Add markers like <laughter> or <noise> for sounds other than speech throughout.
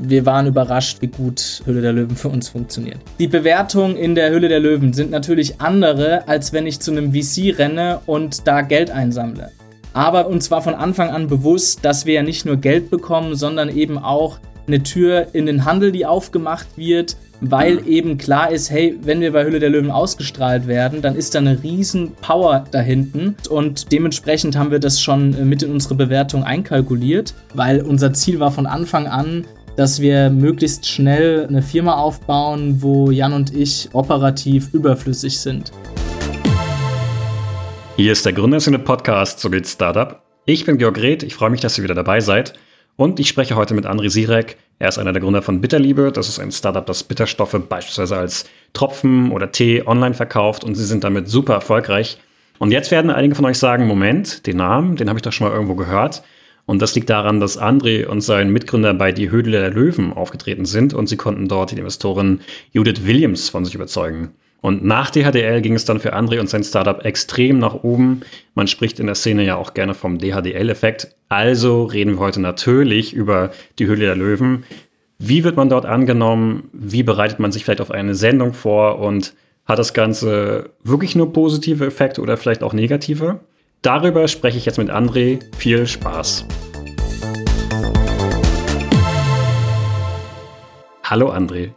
wir waren überrascht, wie gut Hülle der Löwen für uns funktioniert. Die Bewertungen in der Hülle der Löwen sind natürlich andere, als wenn ich zu einem VC renne und da Geld einsammle. Aber uns war von Anfang an bewusst, dass wir ja nicht nur Geld bekommen, sondern eben auch eine Tür in den Handel, die aufgemacht wird, weil eben klar ist, hey, wenn wir bei Hülle der Löwen ausgestrahlt werden, dann ist da eine riesen Power da hinten und dementsprechend haben wir das schon mit in unsere Bewertung einkalkuliert, weil unser Ziel war von Anfang an, dass wir möglichst schnell eine Firma aufbauen, wo Jan und ich operativ überflüssig sind. Hier ist der Gründerszene Podcast zu Bild Startup. Ich bin Georg Reth, ich freue mich, dass ihr wieder dabei seid. Und ich spreche heute mit André Sirek. Er ist einer der Gründer von Bitterliebe. Das ist ein Startup, das Bitterstoffe beispielsweise als Tropfen oder Tee online verkauft und sie sind damit super erfolgreich. Und jetzt werden einige von euch sagen, Moment, den Namen, den habe ich doch schon mal irgendwo gehört. Und das liegt daran, dass André und sein Mitgründer bei Die Höhle der Löwen aufgetreten sind und sie konnten dort die Investorin Judith Williams von sich überzeugen. Und nach DHDL ging es dann für André und sein Startup extrem nach oben. Man spricht in der Szene ja auch gerne vom DHDL-Effekt. Also reden wir heute natürlich über die Höhle der Löwen. Wie wird man dort angenommen? Wie bereitet man sich vielleicht auf eine Sendung vor? Und hat das Ganze wirklich nur positive Effekte oder vielleicht auch negative? Darüber spreche ich jetzt mit André. Viel Spaß. Hallo André.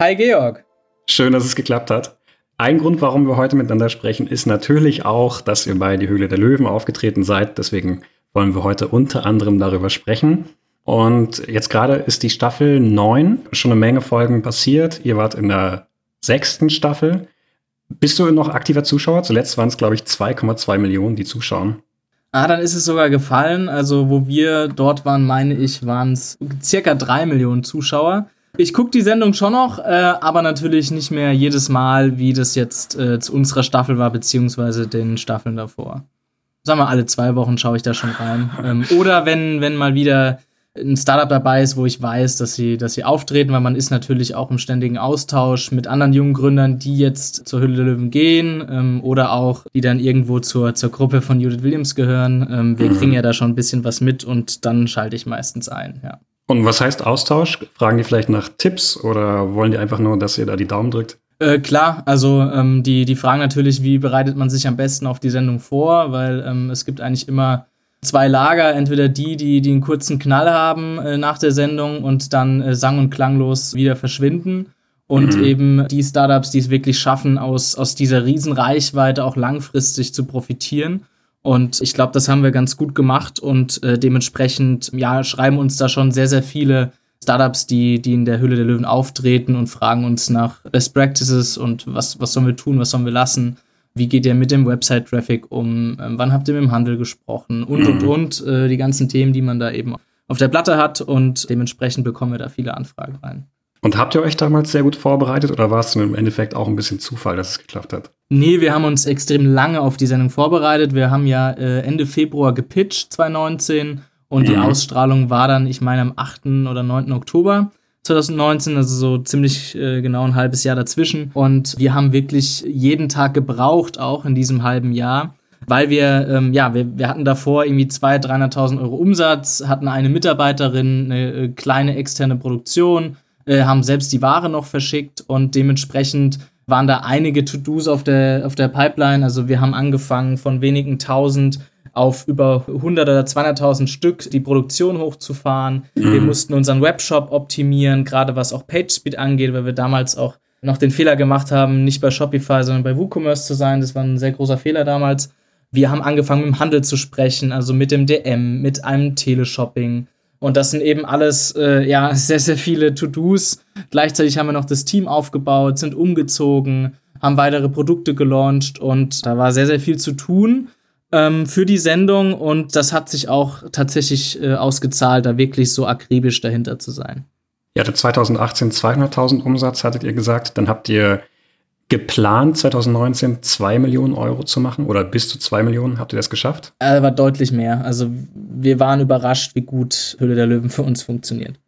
Hi Georg. Schön, dass es geklappt hat. Ein Grund, warum wir heute miteinander sprechen, ist natürlich auch, dass ihr bei Die Höhle der Löwen aufgetreten seid. Deswegen wollen wir heute unter anderem darüber sprechen. Und jetzt gerade ist die Staffel 9, schon eine Menge Folgen passiert. Ihr wart in der sechsten Staffel. Bist du noch aktiver Zuschauer? Zuletzt waren es, glaube ich, 2,2 Millionen, die zuschauen. Ah, dann ist es sogar gefallen. Also, wo wir dort waren, meine ich, waren es circa drei Millionen Zuschauer. Ich gucke die Sendung schon noch, äh, aber natürlich nicht mehr jedes Mal, wie das jetzt äh, zu unserer Staffel war, beziehungsweise den Staffeln davor. Sagen wir, alle zwei Wochen schaue ich da schon rein. Ähm, oder wenn, wenn mal wieder ein Startup dabei ist, wo ich weiß, dass sie, dass sie auftreten, weil man ist natürlich auch im ständigen Austausch mit anderen jungen Gründern, die jetzt zur Hülle der Löwen gehen ähm, oder auch die dann irgendwo zur, zur Gruppe von Judith Williams gehören. Ähm, wir mhm. kriegen ja da schon ein bisschen was mit und dann schalte ich meistens ein, ja. Und was heißt Austausch? Fragen die vielleicht nach Tipps oder wollen die einfach nur, dass ihr da die Daumen drückt? Äh, klar, also ähm, die, die fragen natürlich, wie bereitet man sich am besten auf die Sendung vor, weil ähm, es gibt eigentlich immer zwei Lager, entweder die, die, die einen kurzen Knall haben äh, nach der Sendung und dann äh, sang- und klanglos wieder verschwinden. Und mhm. eben die Startups, die es wirklich schaffen, aus, aus dieser Riesenreichweite auch langfristig zu profitieren. Und ich glaube, das haben wir ganz gut gemacht und äh, dementsprechend, ja, schreiben uns da schon sehr, sehr viele Startups, die, die in der Hülle der Löwen auftreten und fragen uns nach Best Practices und was, was sollen wir tun, was sollen wir lassen. Wie geht ihr mit dem Website-Traffic um? Ähm, wann habt ihr mit dem Handel gesprochen? Und, und, mhm. und. Äh, die ganzen Themen, die man da eben auf der Platte hat. Und dementsprechend bekommen wir da viele Anfragen rein. Und habt ihr euch damals sehr gut vorbereitet oder war es im Endeffekt auch ein bisschen Zufall, dass es geklappt hat? Nee, wir haben uns extrem lange auf die Sendung vorbereitet. Wir haben ja äh, Ende Februar gepitcht, 2019. Und mhm. die Ausstrahlung war dann, ich meine, am 8. oder 9. Oktober. 2019, also so ziemlich äh, genau ein halbes Jahr dazwischen. Und wir haben wirklich jeden Tag gebraucht, auch in diesem halben Jahr, weil wir, ähm, ja, wir, wir hatten davor irgendwie 200.000, 300.000 Euro Umsatz, hatten eine Mitarbeiterin, eine äh, kleine externe Produktion, äh, haben selbst die Ware noch verschickt und dementsprechend waren da einige To-Dos auf der, auf der Pipeline. Also wir haben angefangen von wenigen tausend auf über 100 oder 200.000 Stück die Produktion hochzufahren. Mhm. Wir mussten unseren Webshop optimieren, gerade was auch PageSpeed angeht, weil wir damals auch noch den Fehler gemacht haben, nicht bei Shopify, sondern bei WooCommerce zu sein. Das war ein sehr großer Fehler damals. Wir haben angefangen, mit dem Handel zu sprechen, also mit dem DM, mit einem Teleshopping. Und das sind eben alles, äh, ja, <laughs> sehr, sehr viele To-Dos. Gleichzeitig haben wir noch das Team aufgebaut, sind umgezogen, haben weitere Produkte gelauncht und da war sehr, sehr viel zu tun ähm, für die Sendung und das hat sich auch tatsächlich äh, ausgezahlt, da wirklich so akribisch dahinter zu sein. Ihr hattet 2018 200.000 Umsatz, hattet ihr gesagt. Dann habt ihr geplant, 2019 2 Millionen Euro zu machen oder bis zu 2 Millionen. Habt ihr das geschafft? Äh, war deutlich mehr. Also wir waren überrascht, wie gut Höhle der Löwen für uns funktioniert.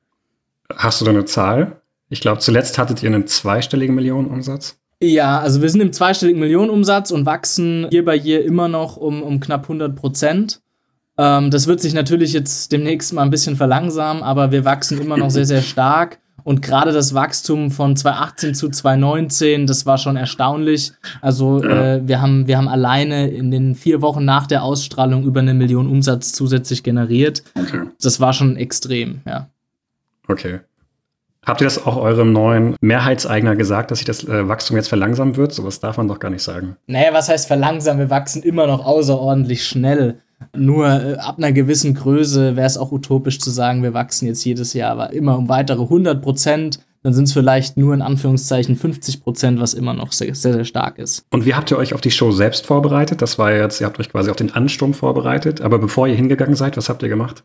Hast du da eine Zahl? Ich glaube, zuletzt hattet ihr einen zweistelligen Millionenumsatz. Ja, also wir sind im zweistelligen Millionenumsatz und wachsen hier bei hier immer noch um, um knapp 100 Prozent. Ähm, das wird sich natürlich jetzt demnächst mal ein bisschen verlangsamen, aber wir wachsen immer noch sehr, sehr stark. Und gerade das Wachstum von 2018 zu 2019, das war schon erstaunlich. Also ja. äh, wir, haben, wir haben alleine in den vier Wochen nach der Ausstrahlung über eine Million Umsatz zusätzlich generiert. Okay. Das war schon extrem, ja. Okay. Habt ihr das auch eurem neuen Mehrheitseigner gesagt, dass sich das äh, Wachstum jetzt verlangsamen wird? Sowas darf man doch gar nicht sagen. Naja, was heißt verlangsamen? Wir wachsen immer noch außerordentlich schnell. Nur äh, ab einer gewissen Größe wäre es auch utopisch zu sagen, wir wachsen jetzt jedes Jahr aber immer um weitere 100 Prozent. Dann sind es vielleicht nur in Anführungszeichen 50 Prozent, was immer noch sehr, sehr, sehr stark ist. Und wie habt ihr euch auf die Show selbst vorbereitet? Das war jetzt, ihr habt euch quasi auf den Ansturm vorbereitet. Aber bevor ihr hingegangen seid, was habt ihr gemacht?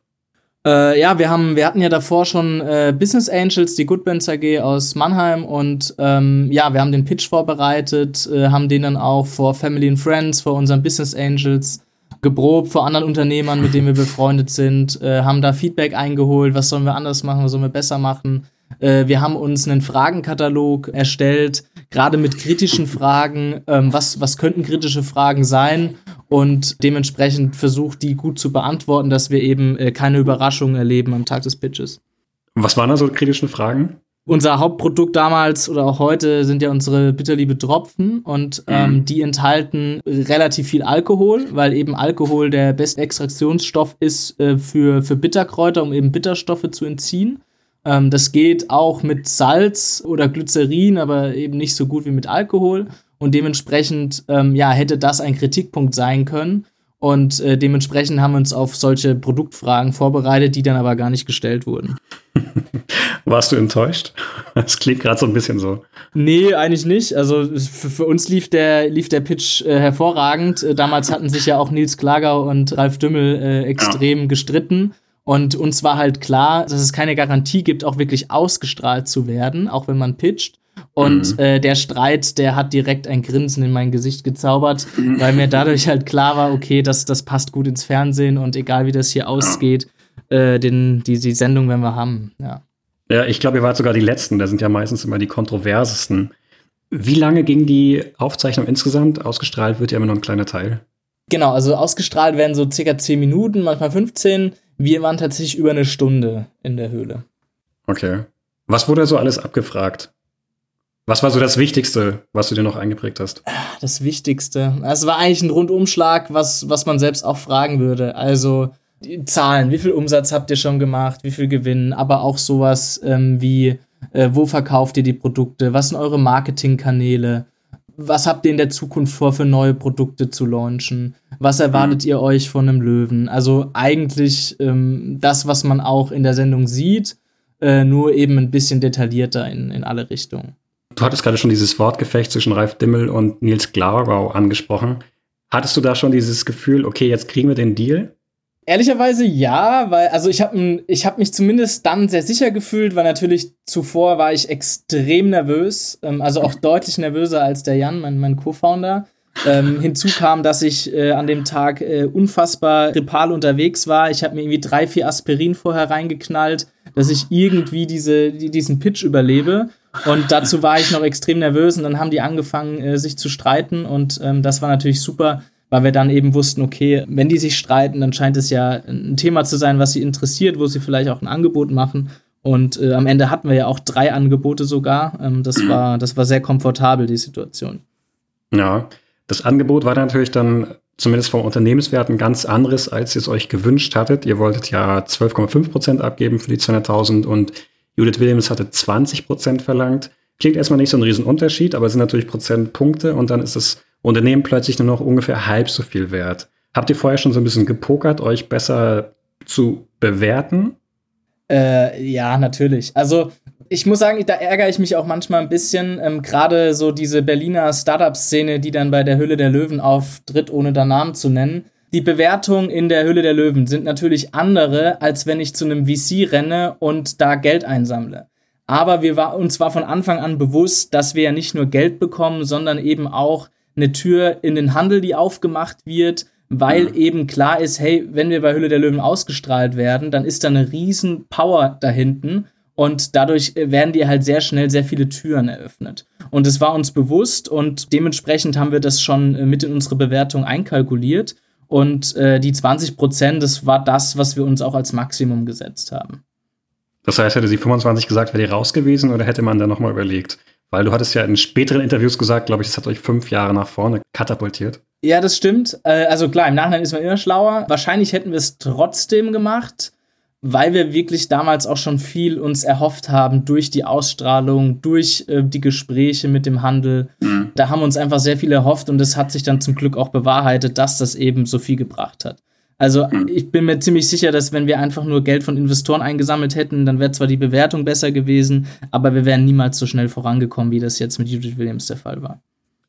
Äh, ja, wir haben, wir hatten ja davor schon äh, Business Angels, die Goodbands AG aus Mannheim und ähm, ja, wir haben den Pitch vorbereitet, äh, haben den dann auch vor Family and Friends, vor unseren Business Angels geprobt, vor anderen Unternehmern, mit denen wir befreundet sind, äh, haben da Feedback eingeholt, was sollen wir anders machen, was sollen wir besser machen. Äh, wir haben uns einen Fragenkatalog erstellt, gerade mit kritischen Fragen. Ähm, was, was könnten kritische Fragen sein? Und dementsprechend versucht, die gut zu beantworten, dass wir eben äh, keine Überraschungen erleben am Tag des Pitches. Was waren da so kritische Fragen? Unser Hauptprodukt damals oder auch heute sind ja unsere bitterliebe Tropfen und ähm, mhm. die enthalten relativ viel Alkohol, weil eben Alkohol der beste Extraktionsstoff ist äh, für, für Bitterkräuter, um eben Bitterstoffe zu entziehen. Ähm, das geht auch mit Salz oder Glycerin, aber eben nicht so gut wie mit Alkohol. Und dementsprechend, ähm, ja, hätte das ein Kritikpunkt sein können. Und äh, dementsprechend haben wir uns auf solche Produktfragen vorbereitet, die dann aber gar nicht gestellt wurden. <laughs> Warst du enttäuscht? <laughs> Das klingt gerade so ein bisschen so. Nee, eigentlich nicht. Also für, für uns lief der, lief der Pitch äh, hervorragend. Äh, damals hatten sich ja auch Nils Klager und Ralf Dümmel äh, extrem ja. gestritten. Und uns war halt klar, dass es keine Garantie gibt, auch wirklich ausgestrahlt zu werden, auch wenn man pitcht. Und mhm. äh, der Streit, der hat direkt ein Grinsen in mein Gesicht gezaubert, mhm. weil mir dadurch halt klar war, okay, das, das passt gut ins Fernsehen und egal wie das hier ausgeht, äh, den, die, die Sendung werden wir haben, ja. Ja, ich glaube, ihr wart sogar die Letzten, da sind ja meistens immer die kontroversesten. Wie lange ging die Aufzeichnung insgesamt? Ausgestrahlt wird ja immer nur ein kleiner Teil. Genau, also ausgestrahlt werden so circa 10 Minuten, manchmal 15. Wir waren tatsächlich über eine Stunde in der Höhle. Okay. Was wurde so alles abgefragt? Was war so das Wichtigste, was du dir noch eingeprägt hast? Das Wichtigste. Es war eigentlich ein Rundumschlag, was, was man selbst auch fragen würde. Also die Zahlen, wie viel Umsatz habt ihr schon gemacht, wie viel Gewinn, aber auch sowas ähm, wie, äh, wo verkauft ihr die Produkte, was sind eure Marketingkanäle, was habt ihr in der Zukunft vor, für neue Produkte zu launchen? Was erwartet mhm. ihr euch von einem Löwen? Also eigentlich ähm, das, was man auch in der Sendung sieht, äh, nur eben ein bisschen detaillierter in, in alle Richtungen. Du hattest gerade schon dieses Wortgefecht zwischen Ralf Dimmel und Nils Glarau angesprochen. Hattest du da schon dieses Gefühl, okay, jetzt kriegen wir den Deal? Ehrlicherweise ja, weil, also ich habe ich hab mich zumindest dann sehr sicher gefühlt, weil natürlich zuvor war ich extrem nervös, ähm, also auch deutlich nervöser als der Jan, mein, mein Co-Founder. Ähm, <laughs> hinzu kam, dass ich äh, an dem Tag äh, unfassbar grippal unterwegs war. Ich habe mir irgendwie drei, vier Aspirin vorher reingeknallt, dass ich irgendwie diese, die, diesen Pitch überlebe. Und dazu war ich noch extrem nervös und dann haben die angefangen, äh, sich zu streiten und ähm, das war natürlich super weil wir dann eben wussten, okay, wenn die sich streiten, dann scheint es ja ein Thema zu sein, was sie interessiert, wo sie vielleicht auch ein Angebot machen. Und äh, am Ende hatten wir ja auch drei Angebote sogar. Ähm, das, war, das war sehr komfortabel, die Situation. Ja, das Angebot war natürlich dann zumindest vom Unternehmenswert ein ganz anderes, als ihr es euch gewünscht hattet. Ihr wolltet ja 12,5 Prozent abgeben für die 200.000 und Judith Williams hatte 20 Prozent verlangt. Klingt erstmal nicht so ein Riesenunterschied, aber es sind natürlich Prozentpunkte und dann ist es Unternehmen plötzlich nur noch ungefähr halb so viel wert. Habt ihr vorher schon so ein bisschen gepokert, euch besser zu bewerten? Äh, ja, natürlich. Also ich muss sagen, da ärgere ich mich auch manchmal ein bisschen. Ähm, Gerade so diese Berliner Startup-Szene, die dann bei der Hülle der Löwen auftritt, ohne da Namen zu nennen. Die Bewertungen in der Hülle der Löwen sind natürlich andere, als wenn ich zu einem VC renne und da Geld einsammle. Aber wir war, uns war von Anfang an bewusst, dass wir ja nicht nur Geld bekommen, sondern eben auch eine Tür in den Handel, die aufgemacht wird, weil eben klar ist, hey, wenn wir bei Hülle der Löwen ausgestrahlt werden, dann ist da eine riesen Power da hinten und dadurch äh, werden dir halt sehr schnell sehr viele Türen eröffnet. Und es war uns bewusst und dementsprechend haben wir das schon äh, mit in unsere Bewertung einkalkuliert. Und äh, die 20 Prozent, das war das, was wir uns auch als Maximum gesetzt haben. Das heißt, hätte sie 25 gesagt, wäre die raus gewesen oder hätte man da nochmal überlegt? Weil du hattest ja in späteren Interviews gesagt, glaube ich, das hat euch fünf Jahre nach vorne katapultiert. Ja, das stimmt. Äh, also klar, im Nachhinein ist man immer schlauer. Wahrscheinlich hätten wir es trotzdem gemacht, weil wir wirklich damals auch schon viel uns erhofft haben durch die Ausstrahlung, durch äh, die Gespräche mit dem Handel. Mhm. Da haben wir uns einfach sehr viel erhofft und es hat sich dann zum Glück auch bewahrheitet, dass das eben so viel gebracht hat. Also mhm. ich bin mir ziemlich sicher, dass wenn wir einfach nur Geld von Investoren eingesammelt hätten, dann wäre zwar die Bewertung besser gewesen, aber wir wären niemals so schnell vorangekommen, wie das jetzt mit Judith Williams der Fall war.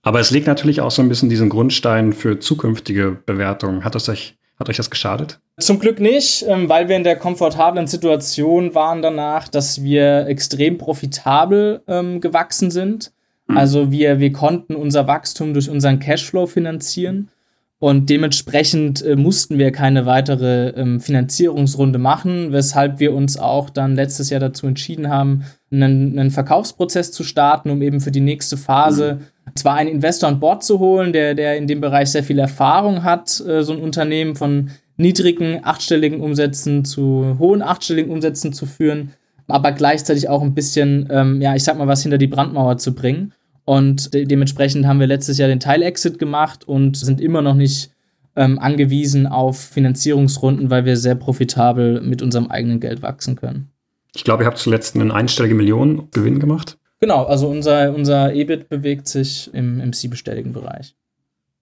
Aber es legt natürlich auch so ein bisschen diesen Grundstein für zukünftige Bewertungen. Hat das euch, hat euch das geschadet? Zum Glück nicht, ähm, weil wir in der komfortablen Situation waren danach, dass wir extrem profitabel ähm, gewachsen sind. Mhm. Also wir, wir konnten unser Wachstum durch unseren Cashflow finanzieren. Und dementsprechend äh, mussten wir keine weitere ähm, Finanzierungsrunde machen, weshalb wir uns auch dann letztes Jahr dazu entschieden haben, einen, einen Verkaufsprozess zu starten, um eben für die nächste Phase mhm. Zwar einen Investor an Bord zu holen, der, der in dem Bereich sehr viel Erfahrung hat, äh, so ein Unternehmen von niedrigen achtstelligen Umsätzen zu hohen achtstelligen Umsätzen zu führen, aber gleichzeitig auch ein bisschen, ähm, ja, ich sag mal, was hinter die Brandmauer zu bringen. Und de dementsprechend haben wir letztes Jahr den Teil-Exit gemacht und sind immer noch nicht ähm, angewiesen auf Finanzierungsrunden, weil wir sehr profitabel mit unserem eigenen Geld wachsen können. Ich glaube, ihr habt zuletzt einen einstelligen Millionen Gewinn gemacht. Genau, also unser, unser EBIT bewegt sich im, im siebenstelligen Bereich.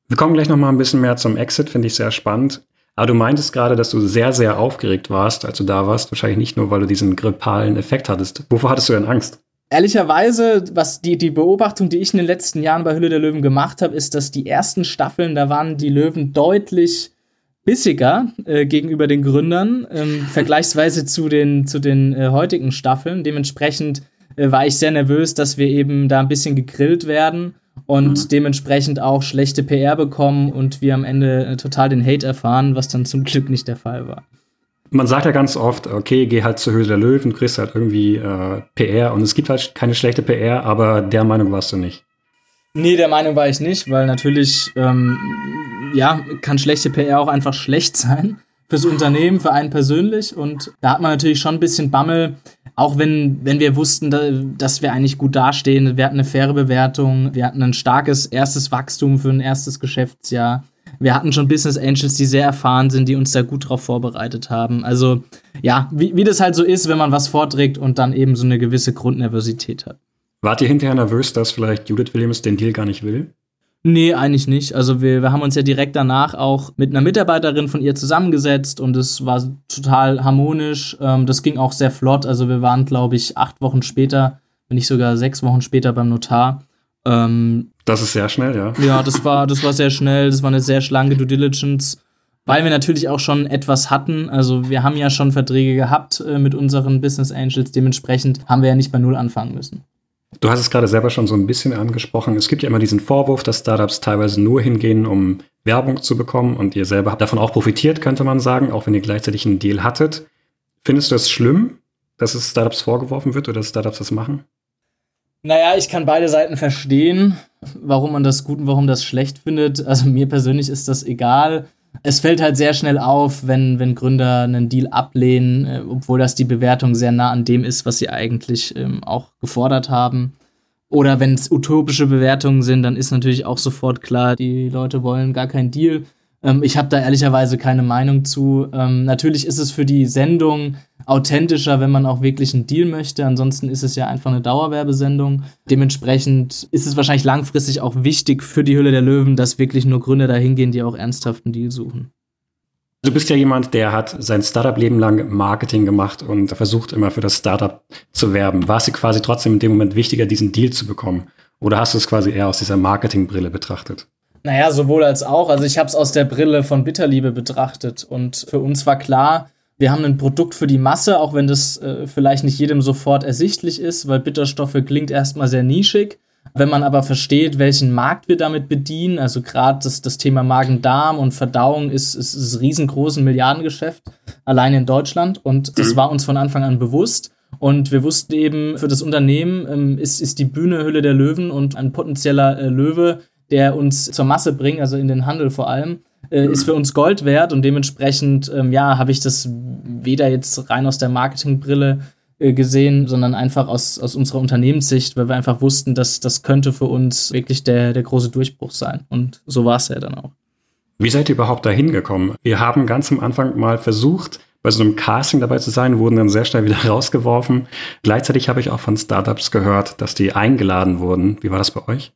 Wir kommen gleich noch mal ein bisschen mehr zum Exit, finde ich sehr spannend. Aber du meintest gerade, dass du sehr, sehr aufgeregt warst, als du da warst. Wahrscheinlich nicht nur, weil du diesen grippalen Effekt hattest. Wovor hattest du denn Angst? Ehrlicherweise, was die, die Beobachtung, die ich in den letzten Jahren bei Hülle der Löwen gemacht habe, ist, dass die ersten Staffeln, da waren die Löwen deutlich bissiger äh, gegenüber den Gründern, ähm, <laughs> vergleichsweise zu den, zu den äh, heutigen Staffeln. Dementsprechend äh, war ich sehr nervös, dass wir eben da ein bisschen gegrillt werden und mhm. dementsprechend auch schlechte PR bekommen und wir am Ende äh, total den Hate erfahren, was dann zum Glück nicht der Fall war man sagt ja ganz oft, okay, geh halt zur Höhle der Löwen, kriegst halt irgendwie äh, PR und es gibt halt keine schlechte PR, aber der Meinung warst du nicht. Nee, der Meinung war ich nicht, weil natürlich, ähm, ja, kann schlechte PR auch einfach schlecht <laughs> sein fürs Unternehmen, für einen persönlich und da hat man natürlich schon ein bisschen Bammel, auch wenn, wenn wir wussten, dass wir eigentlich gut dastehen, wir hatten eine faire Bewertung, wir hatten ein starkes erstes Wachstum für ein erstes Geschäftsjahr wir hatten schon Business Angels, die sehr erfahren sind, die uns da gut drauf vorbereitet haben. Also ja, wie, wie das halt so ist, wenn man was vorträgt und dann eben so eine gewisse Grundnervosität hat. Wart ihr hinterher nervös, dass vielleicht Judith Williams den Deal gar nicht will? Nee, eigentlich nicht. Also wir, wir haben uns ja direkt danach auch mit einer Mitarbeiterin von ihr zusammengesetzt und es war total harmonisch. Ähm, das ging auch sehr flott. Also wir waren, glaube ich, acht Wochen später, wenn nicht sogar sechs Wochen später beim Notar. Ähm, das ist sehr schnell, ja. Ja, das war, das war sehr schnell, das war eine sehr schlanke Due Diligence, weil wir natürlich auch schon etwas hatten. Also wir haben ja schon Verträge gehabt äh, mit unseren Business Angels, dementsprechend haben wir ja nicht bei Null anfangen müssen. Du hast es gerade selber schon so ein bisschen angesprochen. Es gibt ja immer diesen Vorwurf, dass Startups teilweise nur hingehen, um Werbung zu bekommen und ihr selber habt davon auch profitiert, könnte man sagen, auch wenn ihr gleichzeitig einen Deal hattet. Findest du es schlimm, dass es Startups vorgeworfen wird oder dass Startups das machen? Naja, ich kann beide Seiten verstehen, warum man das gut und warum das schlecht findet. Also mir persönlich ist das egal. Es fällt halt sehr schnell auf, wenn, wenn Gründer einen Deal ablehnen, äh, obwohl das die Bewertung sehr nah an dem ist, was sie eigentlich ähm, auch gefordert haben. Oder wenn es utopische Bewertungen sind, dann ist natürlich auch sofort klar, die Leute wollen gar keinen Deal. Ähm, ich habe da ehrlicherweise keine Meinung zu. Ähm, natürlich ist es für die Sendung authentischer, wenn man auch wirklich einen Deal möchte. Ansonsten ist es ja einfach eine Dauerwerbesendung. Dementsprechend ist es wahrscheinlich langfristig auch wichtig für die Hülle der Löwen, dass wirklich nur Gründer dahin gehen, die auch ernsthaft einen Deal suchen. Du bist ja jemand, der hat sein Startup-Leben lang Marketing gemacht und versucht immer für das Startup zu werben. War es dir quasi trotzdem in dem Moment wichtiger, diesen Deal zu bekommen? Oder hast du es quasi eher aus dieser Marketingbrille betrachtet? Naja, sowohl als auch. Also ich habe es aus der Brille von Bitterliebe betrachtet. Und für uns war klar, wir haben ein Produkt für die Masse, auch wenn das äh, vielleicht nicht jedem sofort ersichtlich ist, weil Bitterstoffe klingt erstmal sehr nischig. Wenn man aber versteht, welchen Markt wir damit bedienen, also gerade das, das Thema Magen-Darm und Verdauung ist, ist, ist ein riesengroßes Milliardengeschäft, allein in Deutschland. Und das mhm. war uns von Anfang an bewusst. Und wir wussten eben, für das Unternehmen ähm, ist, ist die Bühne Hülle der Löwen und ein potenzieller äh, Löwe der uns zur Masse bringt, also in den Handel vor allem, äh, ist für uns Gold wert und dementsprechend, ähm, ja, habe ich das weder jetzt rein aus der Marketingbrille äh, gesehen, sondern einfach aus, aus unserer Unternehmenssicht, weil wir einfach wussten, dass das könnte für uns wirklich der, der große Durchbruch sein. Und so war es ja dann auch. Wie seid ihr überhaupt da hingekommen? Wir haben ganz am Anfang mal versucht, bei so einem Casting dabei zu sein, wurden dann sehr schnell wieder <laughs> rausgeworfen. Gleichzeitig habe ich auch von Startups gehört, dass die eingeladen wurden. Wie war das bei euch?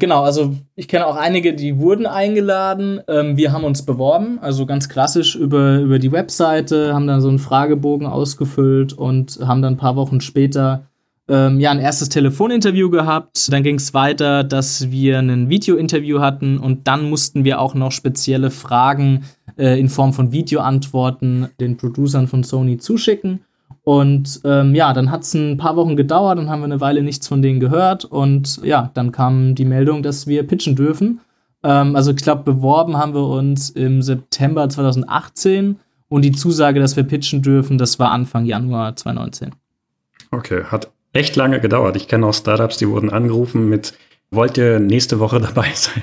Genau, also ich kenne auch einige, die wurden eingeladen. Ähm, wir haben uns beworben, also ganz klassisch über, über die Webseite, haben dann so einen Fragebogen ausgefüllt und haben dann ein paar Wochen später ähm, ja ein erstes Telefoninterview gehabt. Dann ging es weiter, dass wir ein Videointerview hatten und dann mussten wir auch noch spezielle Fragen äh, in Form von Videoantworten den Producern von Sony zuschicken. Und ähm, ja, dann hat es ein paar Wochen gedauert, dann haben wir eine Weile nichts von denen gehört und ja, dann kam die Meldung, dass wir pitchen dürfen. Ähm, also ich glaube, beworben haben wir uns im September 2018 und die Zusage, dass wir pitchen dürfen, das war Anfang Januar 2019. Okay, hat echt lange gedauert. Ich kenne auch Startups, die wurden angerufen mit wollt ihr nächste Woche <laughs> dabei sein?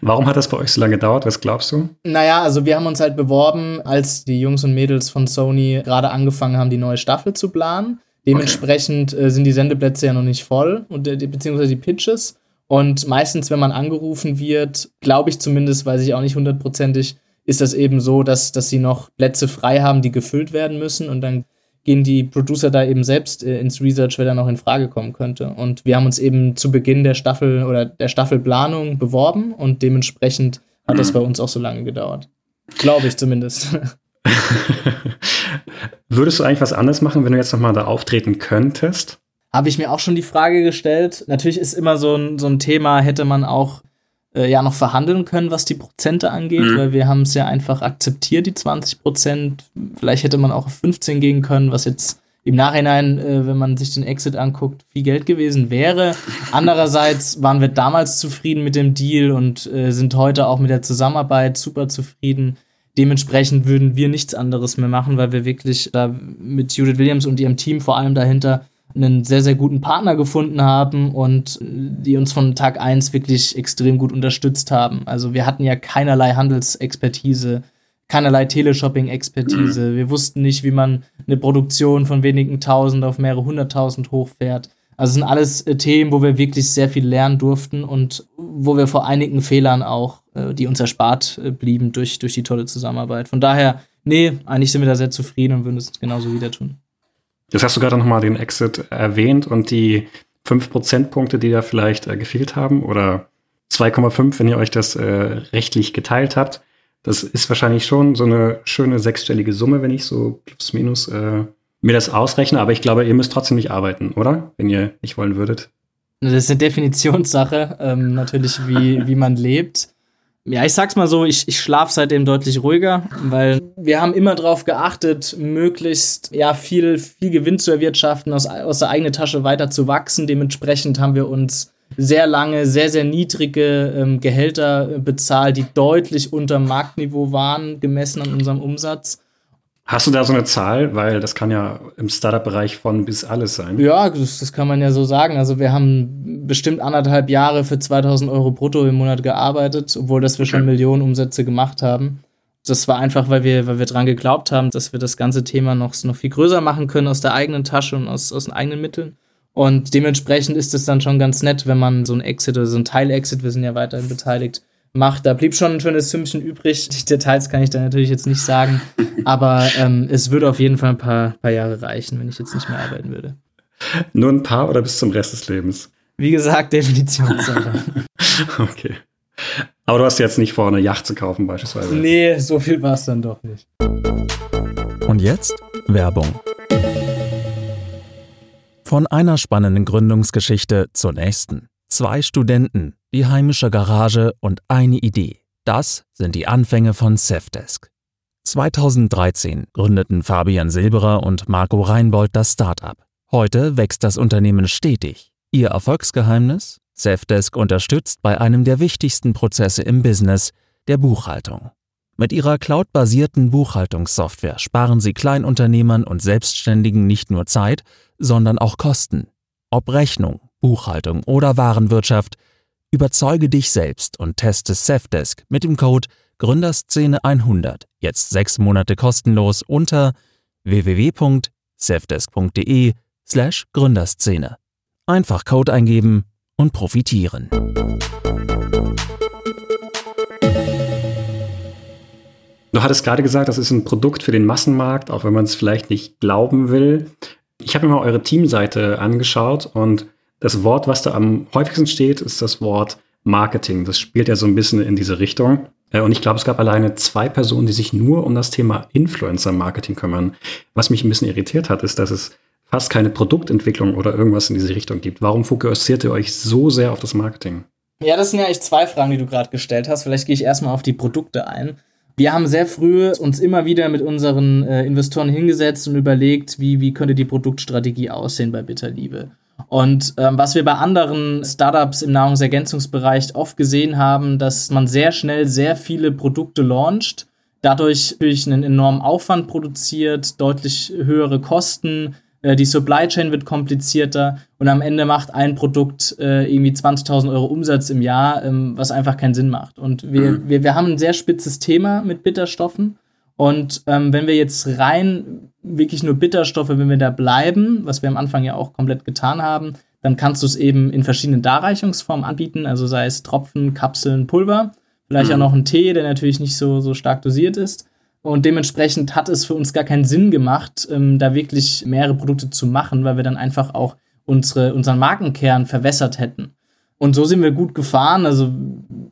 Warum hat das bei euch so lange gedauert? Was glaubst du? Naja, also wir haben uns halt beworben, als die Jungs und Mädels von Sony gerade angefangen haben, die neue Staffel zu planen. Dementsprechend okay. äh, sind die Sendeplätze ja noch nicht voll, und, äh, beziehungsweise die Pitches. Und meistens, wenn man angerufen wird, glaube ich zumindest, weiß ich auch nicht hundertprozentig, ist das eben so, dass, dass sie noch Plätze frei haben, die gefüllt werden müssen. Und dann gehen die Producer da eben selbst äh, ins Research, wer da noch in Frage kommen könnte. Und wir haben uns eben zu Beginn der Staffel oder der Staffelplanung beworben und dementsprechend hat das bei uns auch so lange gedauert. Glaube ich zumindest. <laughs> Würdest du eigentlich was anderes machen, wenn du jetzt nochmal da auftreten könntest? Habe ich mir auch schon die Frage gestellt. Natürlich ist immer so ein, so ein Thema, hätte man auch äh, ja noch verhandeln können, was die Prozente angeht, mhm. weil wir haben es ja einfach akzeptiert, die 20 Prozent. Vielleicht hätte man auch auf 15 gehen können, was jetzt im Nachhinein, äh, wenn man sich den Exit anguckt, viel Geld gewesen wäre. Andererseits waren wir damals zufrieden mit dem Deal und äh, sind heute auch mit der Zusammenarbeit super zufrieden. Dementsprechend würden wir nichts anderes mehr machen, weil wir wirklich da mit Judith Williams und ihrem Team vor allem dahinter einen sehr, sehr guten Partner gefunden haben und die uns von Tag 1 wirklich extrem gut unterstützt haben. Also wir hatten ja keinerlei Handelsexpertise, keinerlei Teleshopping-Expertise. Mhm. Wir wussten nicht, wie man eine Produktion von wenigen tausend auf mehrere hunderttausend hochfährt. Also es sind alles äh, Themen, wo wir wirklich sehr viel lernen durften und wo wir vor einigen Fehlern auch, äh, die uns erspart äh, blieben durch, durch die tolle Zusammenarbeit. Von daher, nee, eigentlich sind wir da sehr zufrieden und würden es genauso wieder tun. Jetzt hast du gerade nochmal den Exit erwähnt und die 5 Prozentpunkte, die da vielleicht äh, gefehlt haben oder 2,5, wenn ihr euch das äh, rechtlich geteilt habt. Das ist wahrscheinlich schon so eine schöne sechsstellige Summe, wenn ich so plus minus äh, mir das ausrechne. Aber ich glaube, ihr müsst trotzdem nicht arbeiten, oder? Wenn ihr nicht wollen würdet. Das ist eine Definitionssache, ähm, natürlich, wie, wie man lebt. Ja, ich sag's mal so, ich, ich schlafe seitdem deutlich ruhiger, weil wir haben immer darauf geachtet, möglichst ja, viel, viel Gewinn zu erwirtschaften, aus, aus der eigenen Tasche weiter zu wachsen. Dementsprechend haben wir uns sehr lange, sehr, sehr niedrige ähm, Gehälter bezahlt, die deutlich unter Marktniveau waren, gemessen an unserem Umsatz. Hast du da so eine Zahl? Weil das kann ja im Startup-Bereich von bis alles sein. Ja, das, das, kann man ja so sagen. Also wir haben bestimmt anderthalb Jahre für 2000 Euro brutto im Monat gearbeitet, obwohl das wir okay. schon Millionen Umsätze gemacht haben. Das war einfach, weil wir, weil wir dran geglaubt haben, dass wir das ganze Thema noch, noch viel größer machen können aus der eigenen Tasche und aus, aus den eigenen Mitteln. Und dementsprechend ist es dann schon ganz nett, wenn man so ein Exit oder so ein Teil-Exit, wir sind ja weiterhin beteiligt, macht. Da blieb schon ein schönes Sümmchen übrig. Die Details kann ich da natürlich jetzt nicht sagen, aber ähm, es würde auf jeden Fall ein paar, paar Jahre reichen, wenn ich jetzt nicht mehr arbeiten würde. Nur ein paar oder bis zum Rest des Lebens? Wie gesagt, Definitionssache. <laughs> okay. Aber du hast jetzt nicht vor, eine Yacht zu kaufen, beispielsweise. Nee, so viel war es dann doch nicht. Und jetzt Werbung. Von einer spannenden Gründungsgeschichte zur nächsten. Zwei Studenten, die heimische Garage und eine Idee. Das sind die Anfänge von Safdesk. 2013 gründeten Fabian Silberer und Marco Reinbold das Startup. Heute wächst das Unternehmen stetig. Ihr Erfolgsgeheimnis? Safdesk unterstützt bei einem der wichtigsten Prozesse im Business, der Buchhaltung. Mit ihrer cloudbasierten Buchhaltungssoftware sparen sie Kleinunternehmern und Selbstständigen nicht nur Zeit, sondern auch Kosten. Ob Rechnung, Buchhaltung oder Warenwirtschaft, überzeuge dich selbst und teste Safdesk mit dem Code Gründerszene 100 jetzt sechs Monate kostenlos unter www.safdesk.de slash Gründerszene. Einfach Code eingeben und profitieren. Du hattest gerade gesagt, das ist ein Produkt für den Massenmarkt, auch wenn man es vielleicht nicht glauben will. Ich habe mir mal eure Teamseite angeschaut und das Wort, was da am häufigsten steht, ist das Wort Marketing. Das spielt ja so ein bisschen in diese Richtung. Äh, und ich glaube, es gab alleine zwei Personen, die sich nur um das Thema Influencer-Marketing kümmern. Was mich ein bisschen irritiert hat, ist, dass es fast keine Produktentwicklung oder irgendwas in diese Richtung gibt. Warum fokussiert ihr euch so sehr auf das Marketing? Ja, das sind ja eigentlich zwei Fragen, die du gerade gestellt hast. Vielleicht gehe ich erstmal auf die Produkte ein. Wir haben sehr früh uns immer wieder mit unseren äh, Investoren hingesetzt und überlegt, wie, wie könnte die Produktstrategie aussehen bei Bitterliebe. Und ähm, was wir bei anderen Startups im Nahrungsergänzungsbereich oft gesehen haben, dass man sehr schnell sehr viele Produkte launcht, dadurch natürlich einen enormen Aufwand produziert, deutlich höhere Kosten, äh, die Supply Chain wird komplizierter und am Ende macht ein Produkt äh, irgendwie 20.000 Euro Umsatz im Jahr, ähm, was einfach keinen Sinn macht. Und wir, mhm. wir, wir haben ein sehr spitzes Thema mit Bitterstoffen. Und ähm, wenn wir jetzt rein wirklich nur Bitterstoffe, wenn wir da bleiben, was wir am Anfang ja auch komplett getan haben, dann kannst du es eben in verschiedenen Darreichungsformen anbieten, also sei es Tropfen, Kapseln, Pulver, vielleicht mhm. auch noch ein Tee, der natürlich nicht so, so stark dosiert ist. Und dementsprechend hat es für uns gar keinen Sinn gemacht, ähm, da wirklich mehrere Produkte zu machen, weil wir dann einfach auch unsere, unseren Markenkern verwässert hätten. Und so sind wir gut gefahren, also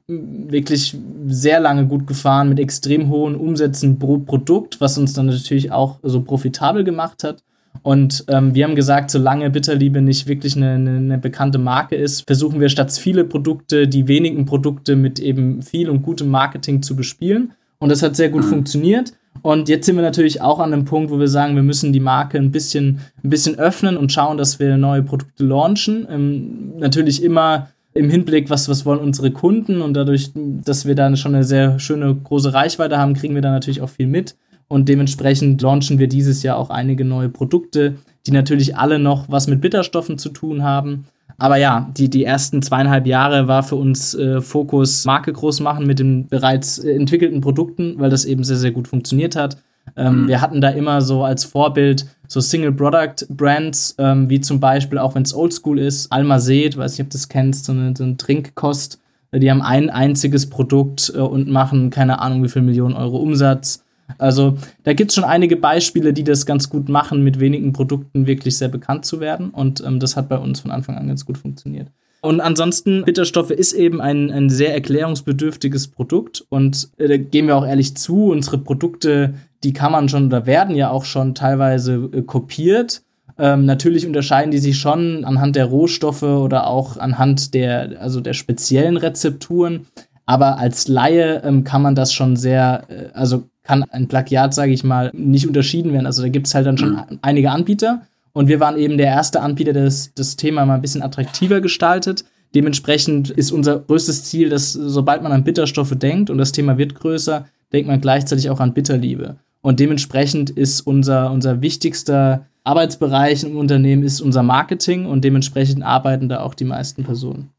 wirklich sehr lange gut gefahren mit extrem hohen Umsätzen pro Produkt, was uns dann natürlich auch so profitabel gemacht hat. Und ähm, wir haben gesagt, solange Bitterliebe nicht wirklich eine, eine, eine, bekannte Marke ist, versuchen wir statt viele Produkte die wenigen Produkte mit eben viel und gutem Marketing zu bespielen. Und das hat sehr gut funktioniert. Und jetzt sind wir natürlich auch an einem Punkt, wo wir sagen, wir müssen die Marke ein bisschen, ein bisschen öffnen und schauen, dass wir neue Produkte launchen. Ähm, natürlich immer im Hinblick, was, was wollen unsere Kunden und dadurch, dass wir da schon eine sehr schöne große Reichweite haben, kriegen wir da natürlich auch viel mit. Und dementsprechend launchen wir dieses Jahr auch einige neue Produkte, die natürlich alle noch was mit Bitterstoffen zu tun haben. Aber ja, die, die ersten zweieinhalb Jahre war für uns äh, Fokus Marke groß machen mit den bereits äh, entwickelten Produkten, weil das eben sehr, sehr gut funktioniert hat. Ähm, mhm. Wir hatten da immer so als Vorbild so Single-Product-Brands, ähm, wie zum Beispiel, auch wenn es oldschool ist, Almazet, weiß nicht, ob du das kennst, so eine, so eine Trinkkost. Die haben ein einziges Produkt äh, und machen keine Ahnung, wie viel Millionen Euro Umsatz. Also da gibt es schon einige Beispiele, die das ganz gut machen, mit wenigen Produkten wirklich sehr bekannt zu werden. Und ähm, das hat bei uns von Anfang an ganz gut funktioniert. Und ansonsten, Bitterstoffe ist eben ein, ein sehr erklärungsbedürftiges Produkt. Und äh, da gehen wir auch ehrlich zu, unsere Produkte, die kann man schon oder werden ja auch schon teilweise äh, kopiert. Ähm, natürlich unterscheiden die sich schon anhand der Rohstoffe oder auch anhand der, also der speziellen Rezepturen. Aber als Laie ähm, kann man das schon sehr, äh, also kann ein Plagiat, sage ich mal, nicht unterschieden werden. Also da gibt es halt dann schon mhm. einige Anbieter. Und wir waren eben der erste Anbieter, der das, das Thema mal ein bisschen attraktiver gestaltet. Dementsprechend ist unser größtes Ziel, dass sobald man an Bitterstoffe denkt und das Thema wird größer, denkt man gleichzeitig auch an Bitterliebe. Und dementsprechend ist unser, unser wichtigster Arbeitsbereich im Unternehmen ist unser Marketing und dementsprechend arbeiten da auch die meisten Personen.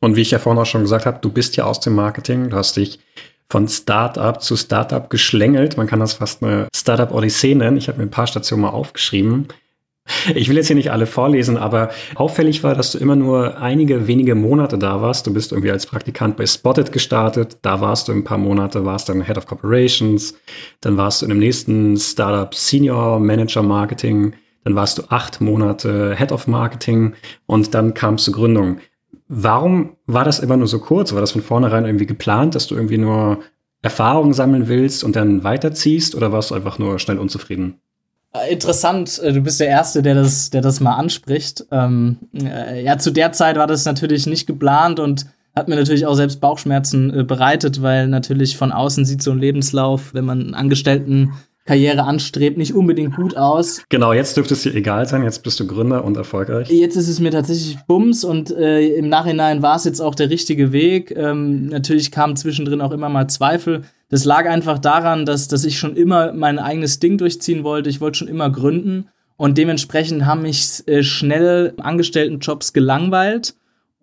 Und wie ich ja vorhin auch schon gesagt habe, du bist ja aus dem Marketing, du hast dich von Startup zu Startup geschlängelt. Man kann das fast eine Startup-Odyssee nennen. Ich habe mir ein paar Stationen mal aufgeschrieben. Ich will jetzt hier nicht alle vorlesen, aber auffällig war, dass du immer nur einige wenige Monate da warst. Du bist irgendwie als Praktikant bei Spotted gestartet. Da warst du ein paar Monate, warst dann Head of Corporations. Dann warst du in dem nächsten Startup Senior Manager Marketing. Dann warst du acht Monate Head of Marketing und dann kam es zur Gründung. Warum war das immer nur so kurz? War das von vornherein irgendwie geplant, dass du irgendwie nur Erfahrung sammeln willst und dann weiterziehst oder warst du einfach nur schnell unzufrieden? Äh, interessant, äh, du bist der Erste, der das, der das mal anspricht. Ähm, äh, ja, zu der Zeit war das natürlich nicht geplant und hat mir natürlich auch selbst Bauchschmerzen äh, bereitet, weil natürlich von außen sieht so ein Lebenslauf, wenn man einen Angestellten Karriere anstrebt, nicht unbedingt gut aus. Genau, jetzt dürfte es dir egal sein, jetzt bist du Gründer und erfolgreich. Jetzt ist es mir tatsächlich Bums und äh, im Nachhinein war es jetzt auch der richtige Weg. Ähm, natürlich kamen zwischendrin auch immer mal Zweifel. Das lag einfach daran, dass, dass ich schon immer mein eigenes Ding durchziehen wollte. Ich wollte schon immer gründen und dementsprechend haben mich äh, schnell Angestelltenjobs gelangweilt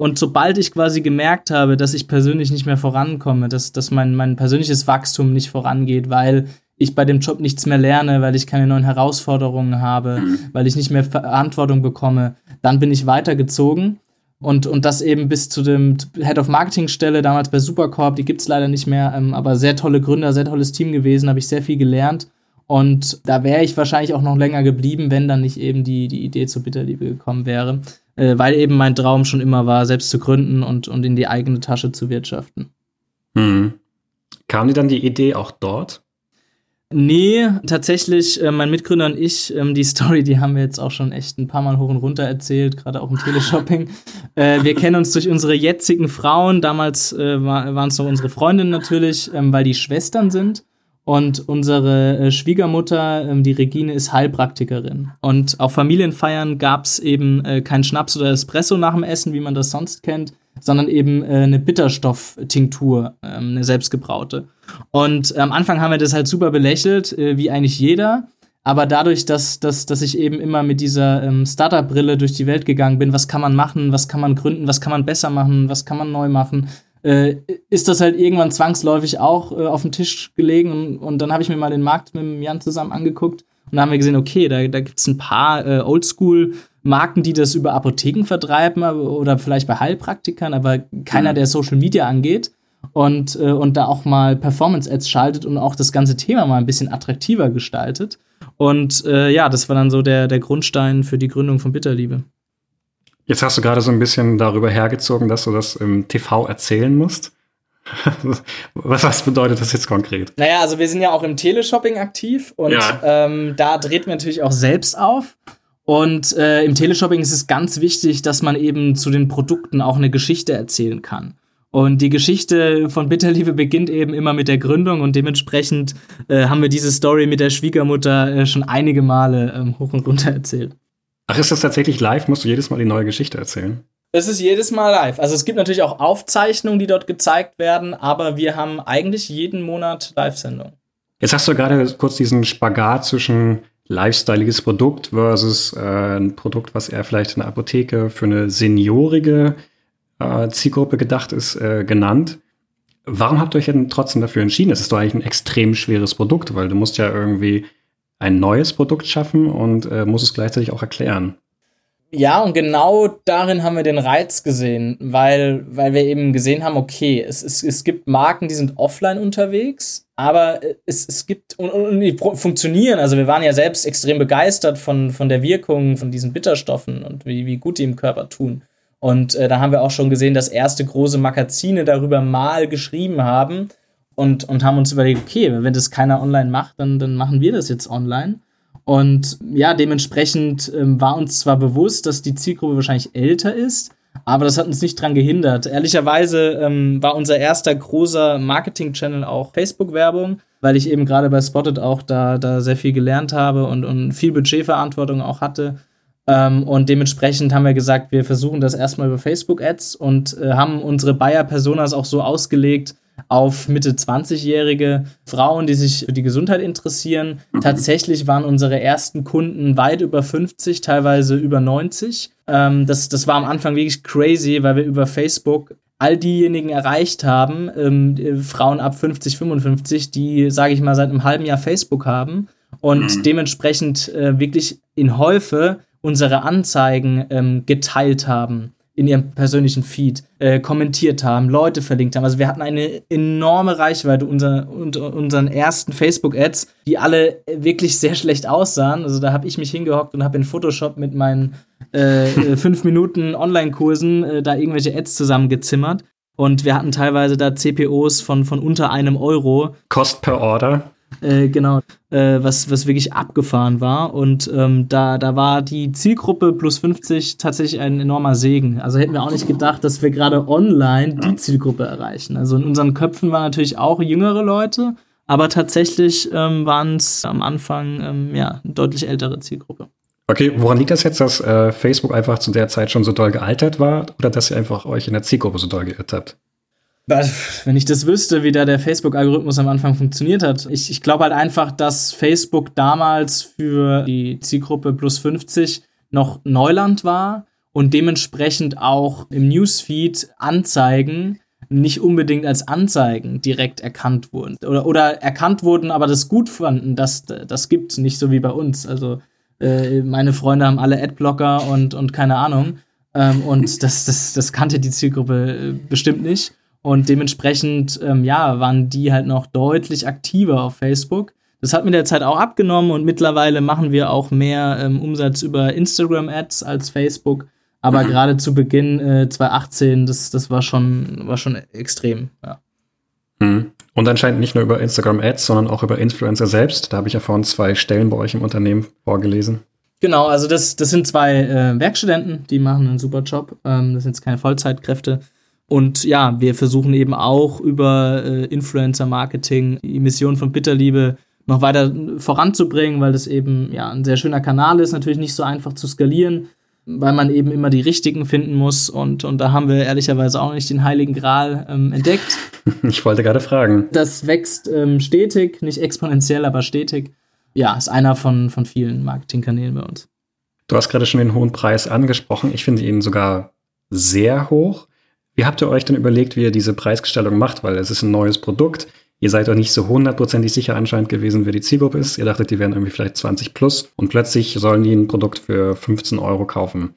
Und sobald ich quasi gemerkt habe, dass ich persönlich nicht mehr vorankomme, dass, dass mein, mein persönliches Wachstum nicht vorangeht, weil ich bei dem Job nichts mehr lerne, weil ich keine neuen Herausforderungen habe, mhm. weil ich nicht mehr Verantwortung bekomme, dann bin ich weitergezogen. Und, und das eben bis zu dem Head of Marketing Stelle, damals bei Supercorp, die gibt es leider nicht mehr, ähm, aber sehr tolle Gründer, sehr tolles Team gewesen, habe ich sehr viel gelernt. Und da wäre ich wahrscheinlich auch noch länger geblieben, wenn dann nicht eben die, die Idee zur Bitterliebe gekommen wäre äh, weil eben mein Traum schon immer war, selbst zu gründen und, und in die eigene Tasche zu wirtschaften. Hm. Kam dir dann die Idee auch dort? Nee, tatsächlich, äh, mein Mitgründer und ich, ähm, die <laughs> Story, die haben wir jetzt auch schon echt ein paar Mal hoch und runter erzählt, gerade auch im <laughs> Teleshopping. äh, wir kennen uns durch unsere jetzigen Frauen. Damals äh, war, waren es noch unsere Freundinnen natürlich, ähm, weil die Schwestern sind. Und unsere äh, Schwiegermutter, ähm, die Regine, ist Heilpraktikerin. Und auf Familienfeiern gab es eben äh, kein Schnaps oder Espresso nach dem Essen, wie man das sonst kennt, sondern eben äh, eine Bitterstofftinktur, ähm, eine selbstgebraute. Und am Anfang haben wir das halt super belächelt, äh, wie eigentlich jeder. Aber dadurch, dass, dass, dass ich eben immer mit dieser ähm, Startup-Brille durch die Welt gegangen bin, was kann man machen, was kann man gründen, was kann man besser machen, was kann man neu machen, äh, ist das halt irgendwann zwangsläufig auch äh, auf dem Tisch gelegen. Und, und dann habe ich mir mal den Markt mit dem Jan zusammen angeguckt. Und da haben wir gesehen, okay, da, da gibt es ein paar äh, Oldschool-Marken, die das über Apotheken vertreiben oder vielleicht bei Heilpraktikern, aber keiner, mhm. der Social Media angeht und, äh, und da auch mal Performance-Ads schaltet und auch das ganze Thema mal ein bisschen attraktiver gestaltet. Und äh, ja, das war dann so der, der Grundstein für die Gründung von Bitterliebe. Jetzt hast du gerade so ein bisschen darüber hergezogen, dass du das im TV erzählen musst. Was, was bedeutet das jetzt konkret? Naja, also wir sind ja auch im Teleshopping aktiv und ja. ähm, da dreht man natürlich auch selbst auf. Und äh, im Teleshopping ist es ganz wichtig, dass man eben zu den Produkten auch eine Geschichte erzählen kann. Und die Geschichte von Bitterliebe beginnt eben immer mit der Gründung und dementsprechend äh, haben wir diese Story mit der Schwiegermutter äh, schon einige Male ähm, hoch und runter erzählt. Ach, ist das tatsächlich live? Musst du jedes Mal die neue Geschichte erzählen? Es ist jedes Mal live. Also es gibt natürlich auch Aufzeichnungen, die dort gezeigt werden, aber wir haben eigentlich jeden Monat Live-Sendungen. Jetzt hast du gerade kurz diesen Spagat zwischen lifestyleiges Produkt versus äh, ein Produkt, was eher vielleicht in der Apotheke für eine seniorige äh, Zielgruppe gedacht ist, äh, genannt. Warum habt ihr euch denn trotzdem dafür entschieden? Es ist doch eigentlich ein extrem schweres Produkt, weil du musst ja irgendwie ein neues Produkt schaffen und äh, muss es gleichzeitig auch erklären. Ja, und genau darin haben wir den Reiz gesehen, weil, weil wir eben gesehen haben, okay, es, es, es gibt Marken, die sind offline unterwegs, aber es, es gibt und, und die funktionieren. Also wir waren ja selbst extrem begeistert von, von der Wirkung von diesen Bitterstoffen und wie, wie gut die im Körper tun. Und äh, da haben wir auch schon gesehen, dass erste große Magazine darüber mal geschrieben haben und, und haben uns überlegt, okay, wenn das keiner online macht, dann, dann machen wir das jetzt online. Und ja, dementsprechend ähm, war uns zwar bewusst, dass die Zielgruppe wahrscheinlich älter ist, aber das hat uns nicht dran gehindert. Ehrlicherweise ähm, war unser erster großer Marketing-Channel auch Facebook-Werbung, weil ich eben gerade bei Spotted auch da, da sehr viel gelernt habe und, und viel Budgetverantwortung auch hatte. Ähm, und dementsprechend haben wir gesagt, wir versuchen das erstmal über Facebook-Ads und äh, haben unsere Buyer-Personas auch so ausgelegt, auf Mitte 20-jährige Frauen, die sich für die Gesundheit interessieren. Mhm. Tatsächlich waren unsere ersten Kunden weit über 50, teilweise über 90. Ähm, das, das war am Anfang wirklich crazy, weil wir über Facebook all diejenigen erreicht haben, ähm, Frauen ab 50, 55, die, sage ich mal, seit einem halben Jahr Facebook haben und mhm. dementsprechend äh, wirklich in Häufe unsere Anzeigen ähm, geteilt haben in ihrem persönlichen Feed äh, kommentiert haben, Leute verlinkt haben. Also wir hatten eine enorme Reichweite unter, unter unseren ersten Facebook-Ads, die alle wirklich sehr schlecht aussahen. Also da habe ich mich hingehockt und habe in Photoshop mit meinen äh, <laughs> äh, fünf Minuten Online-Kursen äh, da irgendwelche Ads zusammengezimmert. Und wir hatten teilweise da CPOs von, von unter einem Euro. Cost per Order. Äh, genau, äh, was, was wirklich abgefahren war. Und ähm, da, da war die Zielgruppe plus 50 tatsächlich ein enormer Segen. Also hätten wir auch nicht gedacht, dass wir gerade online die Zielgruppe erreichen. Also in unseren Köpfen waren natürlich auch jüngere Leute, aber tatsächlich ähm, waren es am Anfang ähm, ja, eine deutlich ältere Zielgruppe. Okay, woran liegt das jetzt, dass äh, Facebook einfach zu der Zeit schon so doll gealtert war oder dass ihr einfach euch in der Zielgruppe so doll geirrt habt? Wenn ich das wüsste, wie da der Facebook-Algorithmus am Anfang funktioniert hat. Ich, ich glaube halt einfach, dass Facebook damals für die Zielgruppe plus 50 noch Neuland war und dementsprechend auch im Newsfeed Anzeigen nicht unbedingt als Anzeigen direkt erkannt wurden. Oder, oder erkannt wurden, aber das gut fanden, das, das gibt nicht so wie bei uns. Also äh, meine Freunde haben alle Adblocker und, und keine Ahnung. Ähm, und das, das, das kannte die Zielgruppe äh, bestimmt nicht. Und dementsprechend, ähm, ja, waren die halt noch deutlich aktiver auf Facebook. Das hat mit der Zeit auch abgenommen und mittlerweile machen wir auch mehr ähm, Umsatz über Instagram-Ads als Facebook. Aber mhm. gerade zu Beginn äh, 2018, das, das war schon, war schon extrem, ja. Mhm. Und anscheinend nicht nur über Instagram-Ads, sondern auch über Influencer selbst. Da habe ich ja vorhin zwei Stellen bei euch im Unternehmen vorgelesen. Genau, also das, das sind zwei äh, Werkstudenten, die machen einen super Job. Ähm, das sind jetzt keine Vollzeitkräfte. Und ja, wir versuchen eben auch über äh, Influencer-Marketing die Mission von Bitterliebe noch weiter voranzubringen, weil das eben ja ein sehr schöner Kanal ist, natürlich nicht so einfach zu skalieren, weil man eben immer die richtigen finden muss und, und da haben wir ehrlicherweise auch nicht den heiligen Gral ähm, entdeckt. <laughs> Ich wollte gerade fragen. Das wächst ähm, stetig, nicht exponentiell, aber stetig. Ja, ist einer von, von vielen Marketingkanälen bei uns. Du hast gerade schon den hohen Preis angesprochen. Ich finde ihn sogar sehr hoch. Wie habt ihr euch denn überlegt, wie ihr diese Preisgestaltung macht? Weil es ist ein neues Produkt. Ihr seid doch nicht so hundertprozentig sicher anscheinend gewesen, wer die Zielgruppe ist. Ihr dachtet, die wären irgendwie vielleicht 20 plus und plötzlich sollen die ein Produkt für 15 Euro kaufen.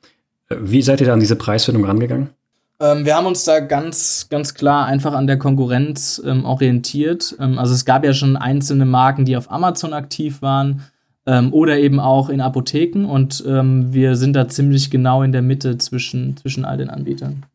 Äh, wie seid ihr da an diese Preisfindung rangegangen? Ähm, wir haben uns da ganz, ganz klar einfach an der Konkurrenz ähm, orientiert. Ähm, also es gab ja schon einzelne Marken, die auf Amazon aktiv waren ähm, oder eben auch in Apotheken und ähm, wir sind da ziemlich genau in der Mitte zwischen, zwischen all den Anbietern.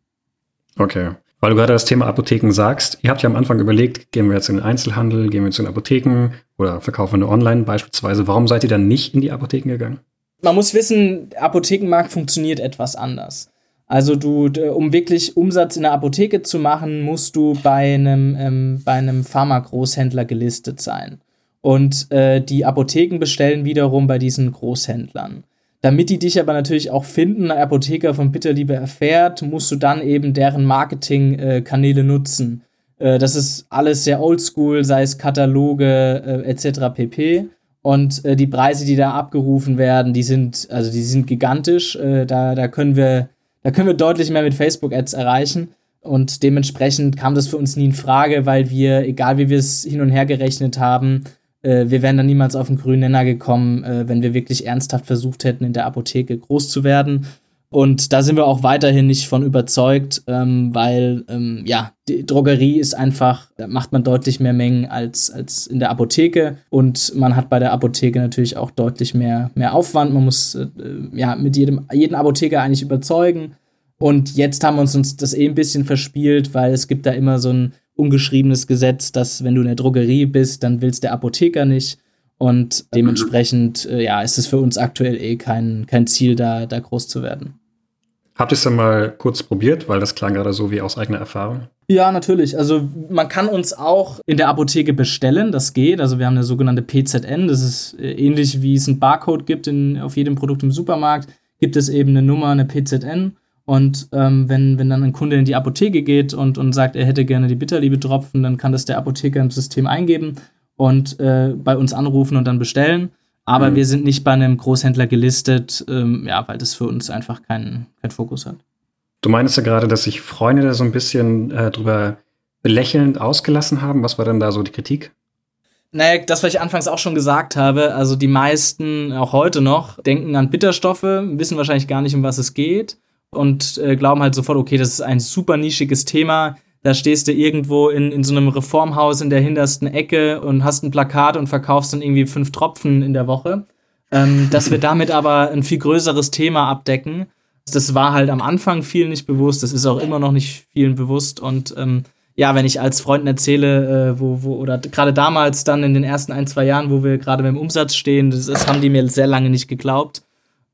Okay. Weil du gerade das Thema Apotheken sagst, ihr habt ja am Anfang überlegt, gehen wir jetzt in den Einzelhandel, gehen wir zu den Apotheken oder verkaufen wir online beispielsweise. Warum seid ihr dann nicht in die Apotheken gegangen? Man muss wissen, der Apothekenmarkt funktioniert etwas anders. Also du, um wirklich Umsatz in der Apotheke zu machen, musst du bei einem, ähm, bei einem Pharmagroßhändler gelistet sein. Und äh, die Apotheken bestellen wiederum bei diesen Großhändlern. Damit die dich aber natürlich auch finden, ein Apotheker von Bitterliebe erfährt, musst du dann eben deren Marketingkanäle äh, nutzen. Äh, das ist alles sehr oldschool, sei es Kataloge äh, etc. pp. Und die Preise, die da abgerufen werden, die sind, also die sind gigantisch. Da, da können wir, da können wir deutlich mehr mit Facebook-Ads erreichen. Und dementsprechend kam das für uns nie in Frage, weil wir, egal wie wir es hin und her gerechnet haben, äh, wir wären dann niemals auf den grünen Nenner gekommen, äh, wenn wir wirklich ernsthaft versucht hätten, in der Apotheke groß zu werden. Und da sind wir auch weiterhin nicht von überzeugt, ähm, weil ähm, ja, die Drogerie ist einfach, da macht man deutlich mehr Mengen als, als in der Apotheke und man hat bei der Apotheke natürlich auch deutlich mehr, mehr Aufwand. Man muss äh, ja mit jedem, jeden Apotheker eigentlich überzeugen. Und jetzt haben wir uns, uns das eh ein bisschen verspielt, weil es gibt da immer so ein ungeschriebenes Gesetz, dass wenn du in der Drogerie bist, dann willst der Apotheker nicht. Und dementsprechend, äh, ja, ist es für uns aktuell eh kein, kein Ziel, da, da groß zu werden. Habt ihr es dann mal kurz probiert, weil das klang gerade so wie aus eigener Erfahrung? Ja, natürlich. Also man kann uns auch in der Apotheke bestellen, das geht. Also wir haben eine sogenannte PZN, das ist äh, ähnlich wie es einen Barcode gibt in, auf jedem Produkt im Supermarkt, gibt es eben eine Nummer, eine PZN. Und ähm, wenn, wenn dann ein Kunde in die Apotheke geht und, und sagt, er hätte gerne die Bitterliebe-Tropfen, dann kann das der Apotheker im System eingeben und äh, bei uns anrufen und dann bestellen. Aber mhm. wir sind nicht bei einem Großhändler gelistet, ähm, ja, weil das für uns einfach keinen kein Fokus hat. Du meinst ja gerade, dass sich Freunde da so ein bisschen äh, drüber belächelnd ausgelassen haben. Was war denn da so die Kritik? Naja, das, was ich anfangs auch schon gesagt habe, also die meisten, auch heute noch, denken an Bitterstoffe, wissen wahrscheinlich gar nicht, um was es geht und äh, glauben halt sofort, okay, das ist ein super nischiges Thema. Da stehst du irgendwo in, in so einem Reformhaus in der hintersten Ecke und hast ein Plakat und verkaufst dann irgendwie fünf Tropfen in der Woche. Ähm, <laughs> dass wir damit aber ein viel größeres Thema abdecken. Das war halt am Anfang vielen nicht bewusst, das ist auch immer noch nicht vielen bewusst. Und ähm, ja, wenn ich als Freunden erzähle, äh, wo, wo, oder gerade damals dann in den ersten ein, zwei Jahren, wo wir gerade beim Umsatz stehen, das, das haben die mir sehr lange nicht geglaubt.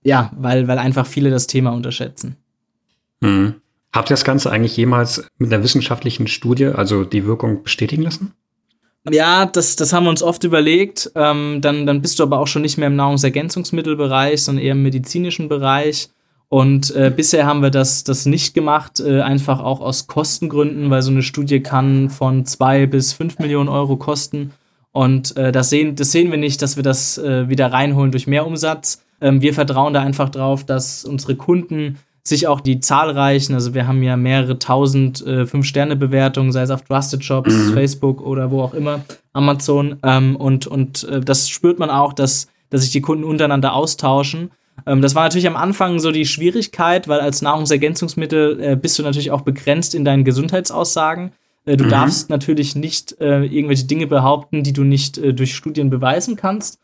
Ja, weil, weil einfach viele das Thema unterschätzen. Mhm. Habt ihr das Ganze eigentlich jemals mit einer wissenschaftlichen Studie, also die Wirkung bestätigen lassen? Ja, das, das haben wir uns oft überlegt. Ähm, dann, dann bist du aber auch schon nicht mehr im Nahrungsergänzungsmittelbereich, sondern eher im medizinischen Bereich. Und äh, bisher haben wir das, das nicht gemacht, äh, einfach auch aus Kostengründen, weil so eine Studie kann von zwei bis fünf Millionen Euro kosten. Und äh, das, sehen, das sehen wir nicht, dass wir das äh, wieder reinholen durch mehr Umsatz. Ähm, wir vertrauen da einfach drauf, dass unsere Kunden sich auch die zahlreichen, also wir haben ja mehrere tausend äh, Fünf-Sterne-Bewertungen, sei es auf Trusted Shops, mhm. Facebook oder wo auch immer, Amazon. Ähm, und und äh, das spürt man auch, dass, dass sich die Kunden untereinander austauschen. Ähm, das war natürlich am Anfang so die Schwierigkeit, weil als Nahrungsergänzungsmittel äh, bist du natürlich auch begrenzt in deinen Gesundheitsaussagen. Äh, du mhm. darfst natürlich nicht äh, irgendwelche Dinge behaupten, die du nicht äh, durch Studien beweisen kannst.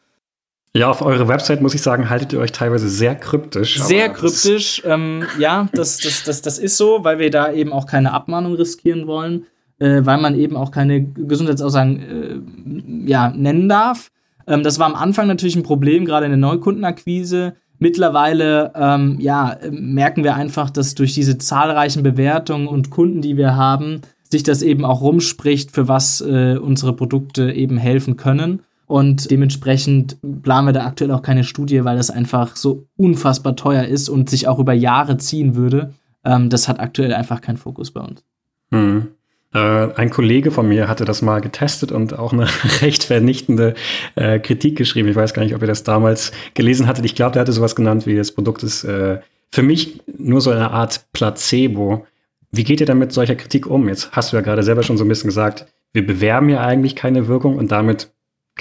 Ja, auf eurer Website muss ich sagen, haltet ihr euch teilweise sehr kryptisch. Sehr kryptisch, ähm, ja, das, das, das, das ist so, weil wir da eben auch keine Abmahnung riskieren wollen, äh, weil man eben auch keine Gesundheitsaussagen äh, ja, nennen darf. Ähm, das war am Anfang natürlich ein Problem, gerade in der Neukundenakquise. Mittlerweile ähm, ja, merken wir einfach, dass durch diese zahlreichen Bewertungen und Kunden, die wir haben, sich das eben auch rumspricht, für was äh, unsere Produkte eben helfen können. Und dementsprechend planen wir da aktuell auch keine Studie, weil das einfach so unfassbar teuer ist und sich auch über Jahre ziehen würde. Ähm, das hat aktuell einfach keinen Fokus bei uns. Hm. Äh, ein Kollege von mir hatte das mal getestet und auch eine <laughs> recht vernichtende äh, Kritik geschrieben. Ich weiß gar nicht, ob ihr das damals gelesen hattet. Ich glaube, der hatte sowas genannt wie das Produkt ist äh, für mich nur so eine Art Placebo. Wie geht ihr denn mit solcher Kritik um? Jetzt hast du ja gerade selber schon so ein bisschen gesagt, wir bewerben ja eigentlich keine Wirkung und damit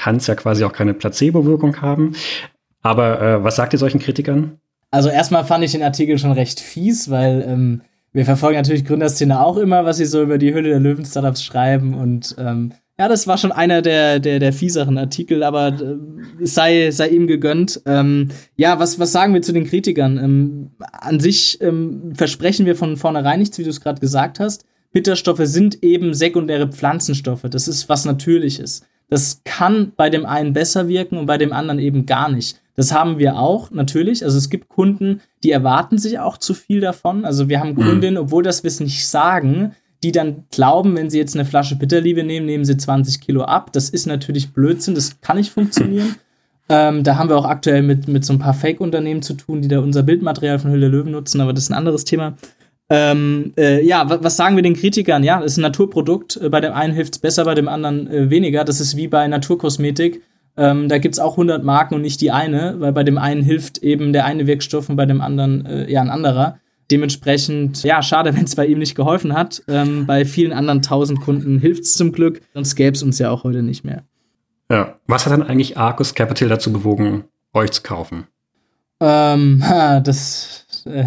kann es ja quasi auch keine Placebo-Wirkung haben. Aber äh, was sagt ihr solchen Kritikern? Also erstmal fand ich den Artikel schon recht fies, weil ähm, wir verfolgen natürlich Gründerszene auch immer, was sie so über die Hülle der Löwen-Startups schreiben. Und ähm, ja, das war schon einer der, der, der fieseren Artikel, aber äh, sei, sei ihm gegönnt. Ähm, ja, was, was sagen wir zu den Kritikern? Ähm, an sich ähm, versprechen wir von vornherein nichts, wie du es gerade gesagt hast. Bitterstoffe sind eben sekundäre Pflanzenstoffe. Das ist was Natürliches. Das kann bei dem einen besser wirken und bei dem anderen eben gar nicht. Das haben wir auch, natürlich. Also es gibt Kunden, die erwarten sich auch zu viel davon. Also wir haben mhm. Kundinnen, obwohl das wir es nicht sagen, die dann glauben, wenn sie jetzt eine Flasche Bitterliebe nehmen, nehmen sie 20 Kilo ab. Das ist natürlich Blödsinn, das kann nicht funktionieren. <laughs> Ähm, da haben wir auch aktuell mit, mit so ein paar Fake-Unternehmen zu tun, die da unser Bildmaterial von Hülle Löwen nutzen, aber das ist ein anderes Thema. Ähm, äh, ja, was sagen wir den Kritikern? Ja, das ist ein Naturprodukt. Äh, bei dem einen hilft es besser, bei dem anderen äh, weniger. Das ist wie bei Naturkosmetik. Ähm, da gibt es auch 100 Marken und nicht die eine, weil bei dem einen hilft eben der eine Wirkstoff und bei dem anderen äh, ja ein anderer. Dementsprechend, ja, schade, <laughs> wenn es bei ihm nicht geholfen hat. Ähm, bei vielen anderen tausend Kunden hilft es zum Glück, sonst gäbe es uns ja auch heute nicht mehr. Ja, was hat dann eigentlich Arcus Capital dazu bewogen, euch zu kaufen? Ähm, <laughs> das äh,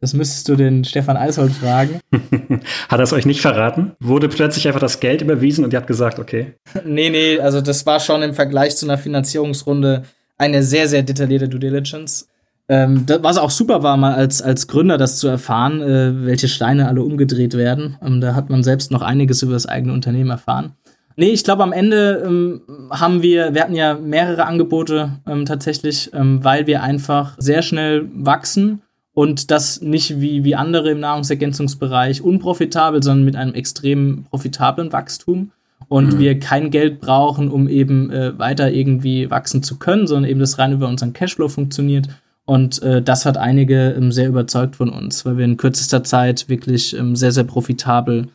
das müsstest du den Stefan Eishold fragen. <laughs> Hat er es euch nicht verraten? Wurde plötzlich einfach das Geld überwiesen und ihr habt gesagt, okay? <laughs> nee, nee, also das war schon im Vergleich zu einer Finanzierungsrunde eine sehr, sehr detaillierte Due Diligence. Ähm, das, was auch super war, mal als, als Gründer das zu erfahren, äh, welche Steine alle umgedreht werden. Ähm, da hat man selbst noch einiges über das eigene Unternehmen erfahren. Nee, ich glaube, am Ende ähm, haben wir, wir hatten ja mehrere Angebote ähm, tatsächlich, ähm, weil wir einfach sehr schnell wachsen und das nicht wie, wie andere im Nahrungsergänzungsbereich unprofitabel, sondern mit einem extrem profitablen Wachstum und mhm. wir kein Geld brauchen, um eben äh, weiter irgendwie wachsen zu können, sondern eben das rein über unseren Cashflow funktioniert. Und äh, das hat einige ähm, sehr überzeugt von uns, weil wir in kürzester Zeit wirklich ähm, sehr, sehr profitabel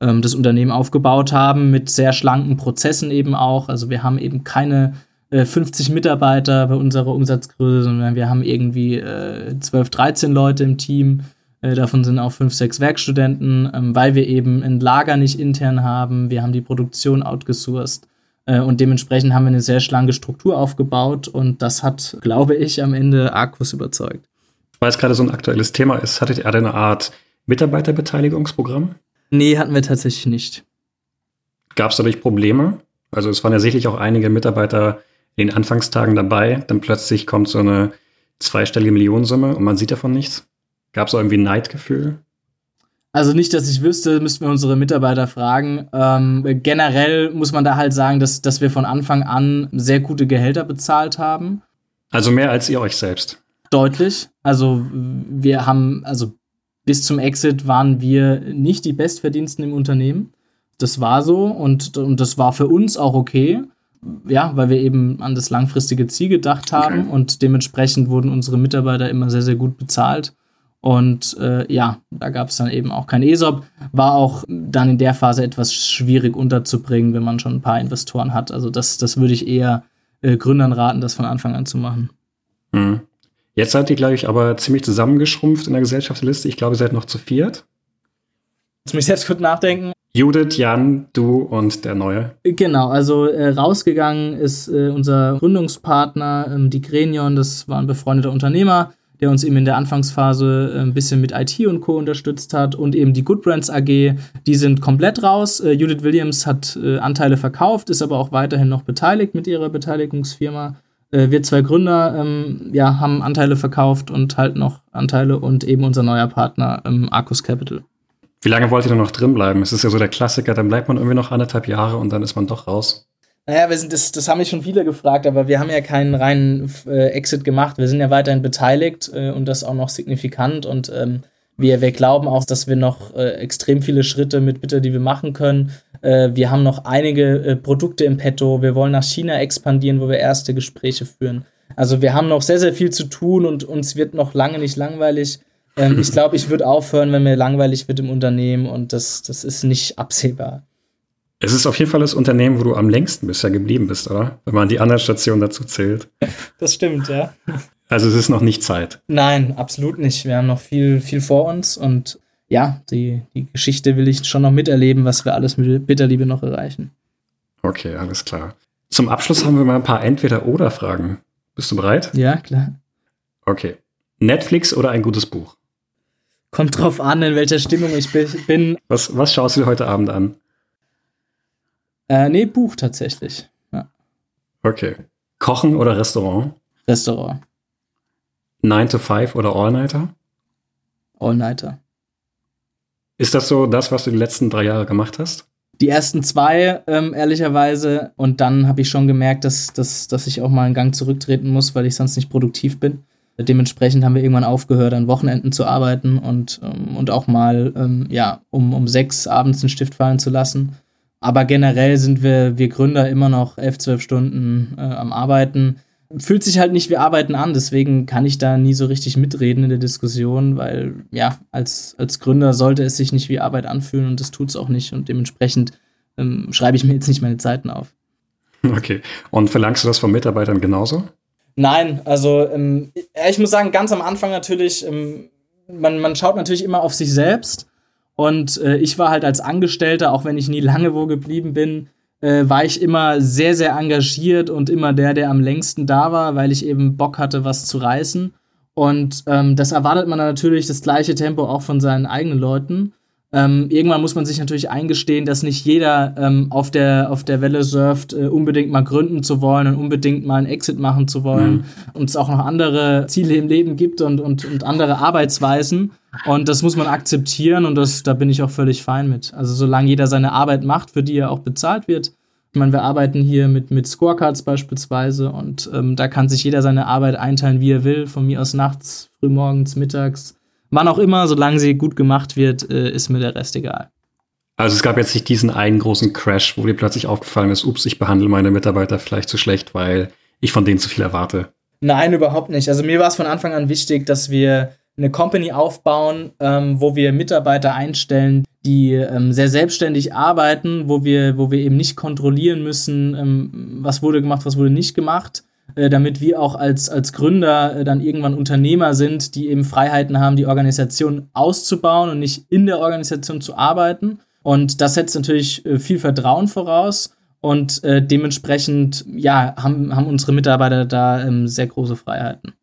ähm, das Unternehmen aufgebaut haben, mit sehr schlanken Prozessen eben auch. Also wir haben eben keine 50 äh, Mitarbeiter bei unserer Umsatzgröße, sondern wir haben irgendwie äh, 12, 13 Leute im Team. Äh, davon sind auch 5, 6 Werkstudenten, ähm, weil wir eben ein Lager nicht intern haben. Wir haben die Produktion outgesourced. Äh, und dementsprechend haben wir eine sehr schlanke Struktur aufgebaut und das hat, glaube ich, am Ende Arcus überzeugt. Weil es gerade so ein aktuelles Thema ist, hattet ihr eine Art Mitarbeiterbeteiligungsprogramm? Nee, hatten wir tatsächlich nicht. Gab es dadurch Probleme? Also es waren ja sicherlich auch einige Mitarbeiter in den Anfangstagen dabei, dann plötzlich kommt so eine zweistellige Millionensumme und man sieht davon nichts? Gab es irgendwie ein Neidgefühl? Also nicht, dass ich wüsste, müssten wir unsere Mitarbeiter fragen. Ähm, generell muss man da halt sagen, dass, dass wir von Anfang an sehr gute Gehälter bezahlt haben. Also mehr als ihr euch selbst. Deutlich. Also wir haben, also bis zum Exit waren wir nicht die Bestverdiensten im Unternehmen. Das war so und, und das war für uns auch okay ja, weil wir eben an das langfristige Ziel gedacht haben okay. und dementsprechend wurden unsere Mitarbeiter immer sehr, sehr gut bezahlt. Und äh, ja, da gab es dann eben auch kein ESOP. War auch dann in der Phase etwas schwierig unterzubringen, wenn man schon ein paar Investoren hat. Also das, das würde ich eher äh, Gründern raten, das von Anfang an zu machen. Mhm. Jetzt seid ihr, glaube ich, aber ziemlich zusammengeschrumpft in der Gesellschaftsliste. Ich glaube, ihr seid noch zu viert. Jetzt muss ich selbst kurz nachdenken. Judith, Jan, du und der Neue. Genau, also äh, rausgegangen ist äh, unser Gründungspartner, ähm, die Grenion, das war ein befreundeter Unternehmer, der uns eben in der Anfangsphase äh, ein bisschen mit IT und Co. unterstützt hat und eben die Good Brands AG, die sind komplett raus. Äh, Judith Williams hat äh, Anteile verkauft, ist aber auch weiterhin noch beteiligt mit ihrer Beteiligungsfirma. Äh, wir zwei Gründer ähm, ja, haben Anteile verkauft und halt noch Anteile und eben unser neuer Partner ähm, Arcus Capital. Wie lange wollt ihr denn noch drin bleiben? Es ist ja so der Klassiker, dann bleibt man irgendwie noch anderthalb Jahre und dann ist man doch raus. Naja, wir sind, das, das haben mich schon viele gefragt, aber wir haben ja keinen reinen äh, Exit gemacht. Wir sind ja weiterhin beteiligt äh, und das auch noch signifikant. Und ähm, wir, wir glauben auch, dass wir noch äh, extrem viele Schritte mit Bitter, die wir machen können. Äh, wir haben noch einige äh, Produkte im Petto. Wir wollen nach China expandieren, wo wir erste Gespräche führen. Also wir haben noch sehr, sehr viel zu tun und uns wird noch lange nicht langweilig. Ähm, ich glaube, ich würde aufhören, wenn mir langweilig wird im Unternehmen und das, das ist nicht absehbar. Es ist auf jeden Fall das Unternehmen, wo du am längsten bisher geblieben bist, oder? Wenn man die anderen Stationen dazu zählt. Das stimmt, ja. Also es ist noch nicht Zeit. Nein, absolut nicht. Wir haben noch viel, viel vor uns und ja, die, die Geschichte will ich schon noch miterleben, was wir alles mit Bitterliebe noch erreichen. Okay, alles klar. Zum Abschluss haben wir mal ein paar Entweder-Oder-Fragen. Bist du bereit? Ja, klar. Okay. Netflix oder ein gutes Buch? Kommt drauf an, in welcher Stimmung ich bin. Was, was schaust du dir heute Abend an? Äh, nee, Buch tatsächlich. Ja. Okay. Kochen oder Restaurant? Restaurant. 9 to 5 oder All-Nighter? All-Nighter. Ist das so das, was du die letzten drei Jahre gemacht hast? Die ersten zwei, ähm, ehrlicherweise. Und dann habe ich schon gemerkt, dass, dass, dass ich auch mal einen Gang zurücktreten muss, weil ich sonst nicht produktiv bin. Dementsprechend haben wir irgendwann aufgehört, an Wochenenden zu arbeiten und, ähm, und auch mal, ähm, ja, um, um sechs abends einen Stift fallen zu lassen. Aber generell sind wir, wir Gründer immer noch elf, zwölf Stunden äh, am Arbeiten. Fühlt sich halt nicht wie Arbeiten an, deswegen kann ich da nie so richtig mitreden in der Diskussion, weil ja, als, als Gründer sollte es sich nicht wie Arbeit anfühlen und das tut es auch nicht. Und dementsprechend ähm, schreibe ich mir jetzt nicht meine Zeiten auf. Okay. Und verlangst du das von Mitarbeitern genauso? Nein, also ähm, ich muss sagen, ganz am Anfang natürlich, ähm, man, man schaut natürlich immer auf sich selbst. Und äh, ich war halt als Angestellter, auch wenn ich nie lange wo geblieben bin, äh, war ich immer sehr, sehr engagiert und immer der, der am längsten da war, weil ich eben Bock hatte, was zu reißen. Und ähm, das erwartet man natürlich das gleiche Tempo auch von seinen eigenen Leuten. Ähm, irgendwann muss man sich natürlich eingestehen, dass nicht jeder ähm, auf, der, auf der Welle surft, äh, unbedingt mal gründen zu wollen und unbedingt mal einen Exit machen zu wollen. Mhm. Und es auch noch andere Ziele im Leben gibt und, und, und andere Arbeitsweisen. Und das muss man akzeptieren und das, da bin ich auch völlig fein mit. Also solange jeder seine Arbeit macht, für die er auch bezahlt wird. Ich meine, wir arbeiten hier mit, mit Scorecards beispielsweise und ähm, da kann sich jeder seine Arbeit einteilen, wie er will. Von mir aus nachts, frühmorgens, mittags Wann auch immer, solange sie gut gemacht wird, äh, ist mir der Rest egal. Also es gab jetzt nicht diesen einen großen Crash, wo dir plötzlich aufgefallen ist, ups, ich behandle meine Mitarbeiter vielleicht zu schlecht, weil ich von denen zu viel erwarte. Nein, überhaupt nicht. Also mir war es von Anfang an wichtig, dass wir eine Company aufbauen, ähm, wo wir Mitarbeiter einstellen, die ähm, sehr selbstständig arbeiten, wo wir, wo wir eben nicht kontrollieren müssen, ähm, was wurde gemacht, was wurde nicht gemacht, äh, damit wir auch als, als Gründer äh, dann irgendwann Unternehmer sind, die eben Freiheiten haben, die Organisation auszubauen und nicht in der Organisation zu arbeiten. Und das setzt natürlich äh, viel Vertrauen voraus. Und dementsprechend, ja, haben, haben unsere Mitarbeiter da ähm, sehr große Freiheiten.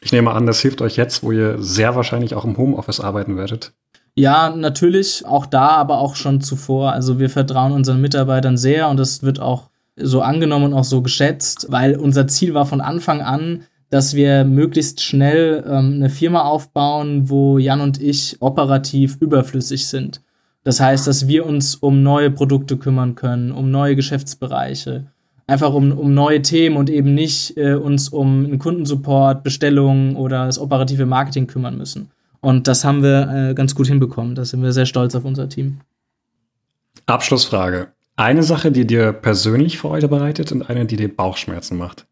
Ich nehme an, das hilft euch jetzt, wo ihr sehr wahrscheinlich auch im Homeoffice arbeiten werdet. Ja, natürlich, auch da, aber auch schon zuvor. Also wir vertrauen unseren Mitarbeitern sehr und das wird auch so angenommen und auch so geschätzt, weil unser Ziel war von Anfang an, dass wir möglichst schnell ähm, eine Firma aufbauen, wo Jan und ich operativ überflüssig sind. Das heißt, dass wir uns um neue Produkte kümmern können, um neue Geschäftsbereiche, einfach um, um neue Themen und eben nicht äh, uns um einen Kundensupport, Bestellungen oder das operative Marketing kümmern müssen. Und das haben wir äh, ganz gut hinbekommen. Da sind wir sehr stolz auf unser Team. Abschlussfrage. Eine Sache, die dir persönlich Freude bereitet und eine, die dir Bauchschmerzen macht.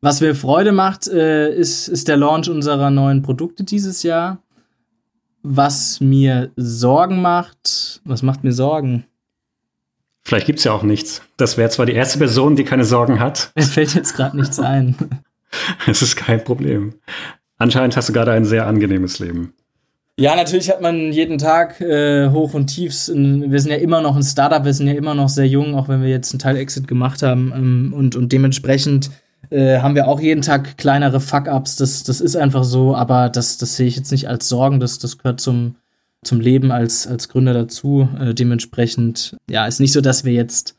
Was mir Freude macht, äh, ist, ist der Launch unserer neuen Produkte dieses Jahr. Was mir Sorgen macht, was macht mir Sorgen? Vielleicht gibt es ja auch nichts. Das wäre zwar die erste Person, die keine Sorgen hat. <laughs> Mir fällt jetzt gerade nichts ein. <laughs> Es ist kein Problem. Anscheinend hast du gerade ein sehr angenehmes Leben. Ja, natürlich hat man jeden Tag äh, Hoch und Tiefs. Wir sind ja immer noch ein Startup, wir sind ja immer noch sehr jung, auch wenn wir jetzt einen Teil Exit gemacht haben. Ähm, und, und dementsprechend äh, haben wir auch jeden Tag kleinere Fuck-Ups. Das, das ist einfach so, aber das, das sehe ich jetzt nicht als Sorgen. Das, das gehört zum, zum Leben als, als Gründer dazu. Äh, dementsprechend, ja, ist nicht so, dass wir jetzt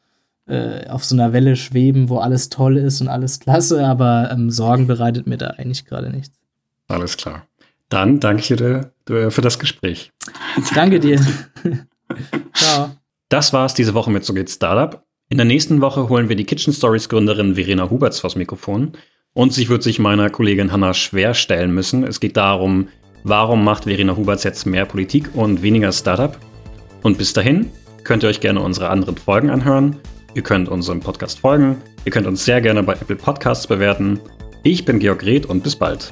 äh, auf so einer Welle schweben, wo alles toll ist und alles klasse, aber ähm, Sorgen bereitet mir da eigentlich gerade nichts. Alles klar. Dann danke ich dir äh, für das Gespräch. Danke dir. <laughs> Ciao. Das war's diese Woche mit So geht's Startup. In der nächsten Woche holen wir die Kitchen Stories Gründerin Verena Huberts vors Mikrofon. Und sie wird sich meiner Kollegin Hanna schwer stellen müssen. Es geht darum, warum macht Verena Huberts jetzt mehr Politik und weniger Startup? Und bis dahin könnt ihr euch gerne unsere anderen Folgen anhören. Ihr könnt unserem Podcast folgen. Ihr könnt uns sehr gerne bei Apple Podcasts bewerten. Ich bin Georg Reth und bis bald.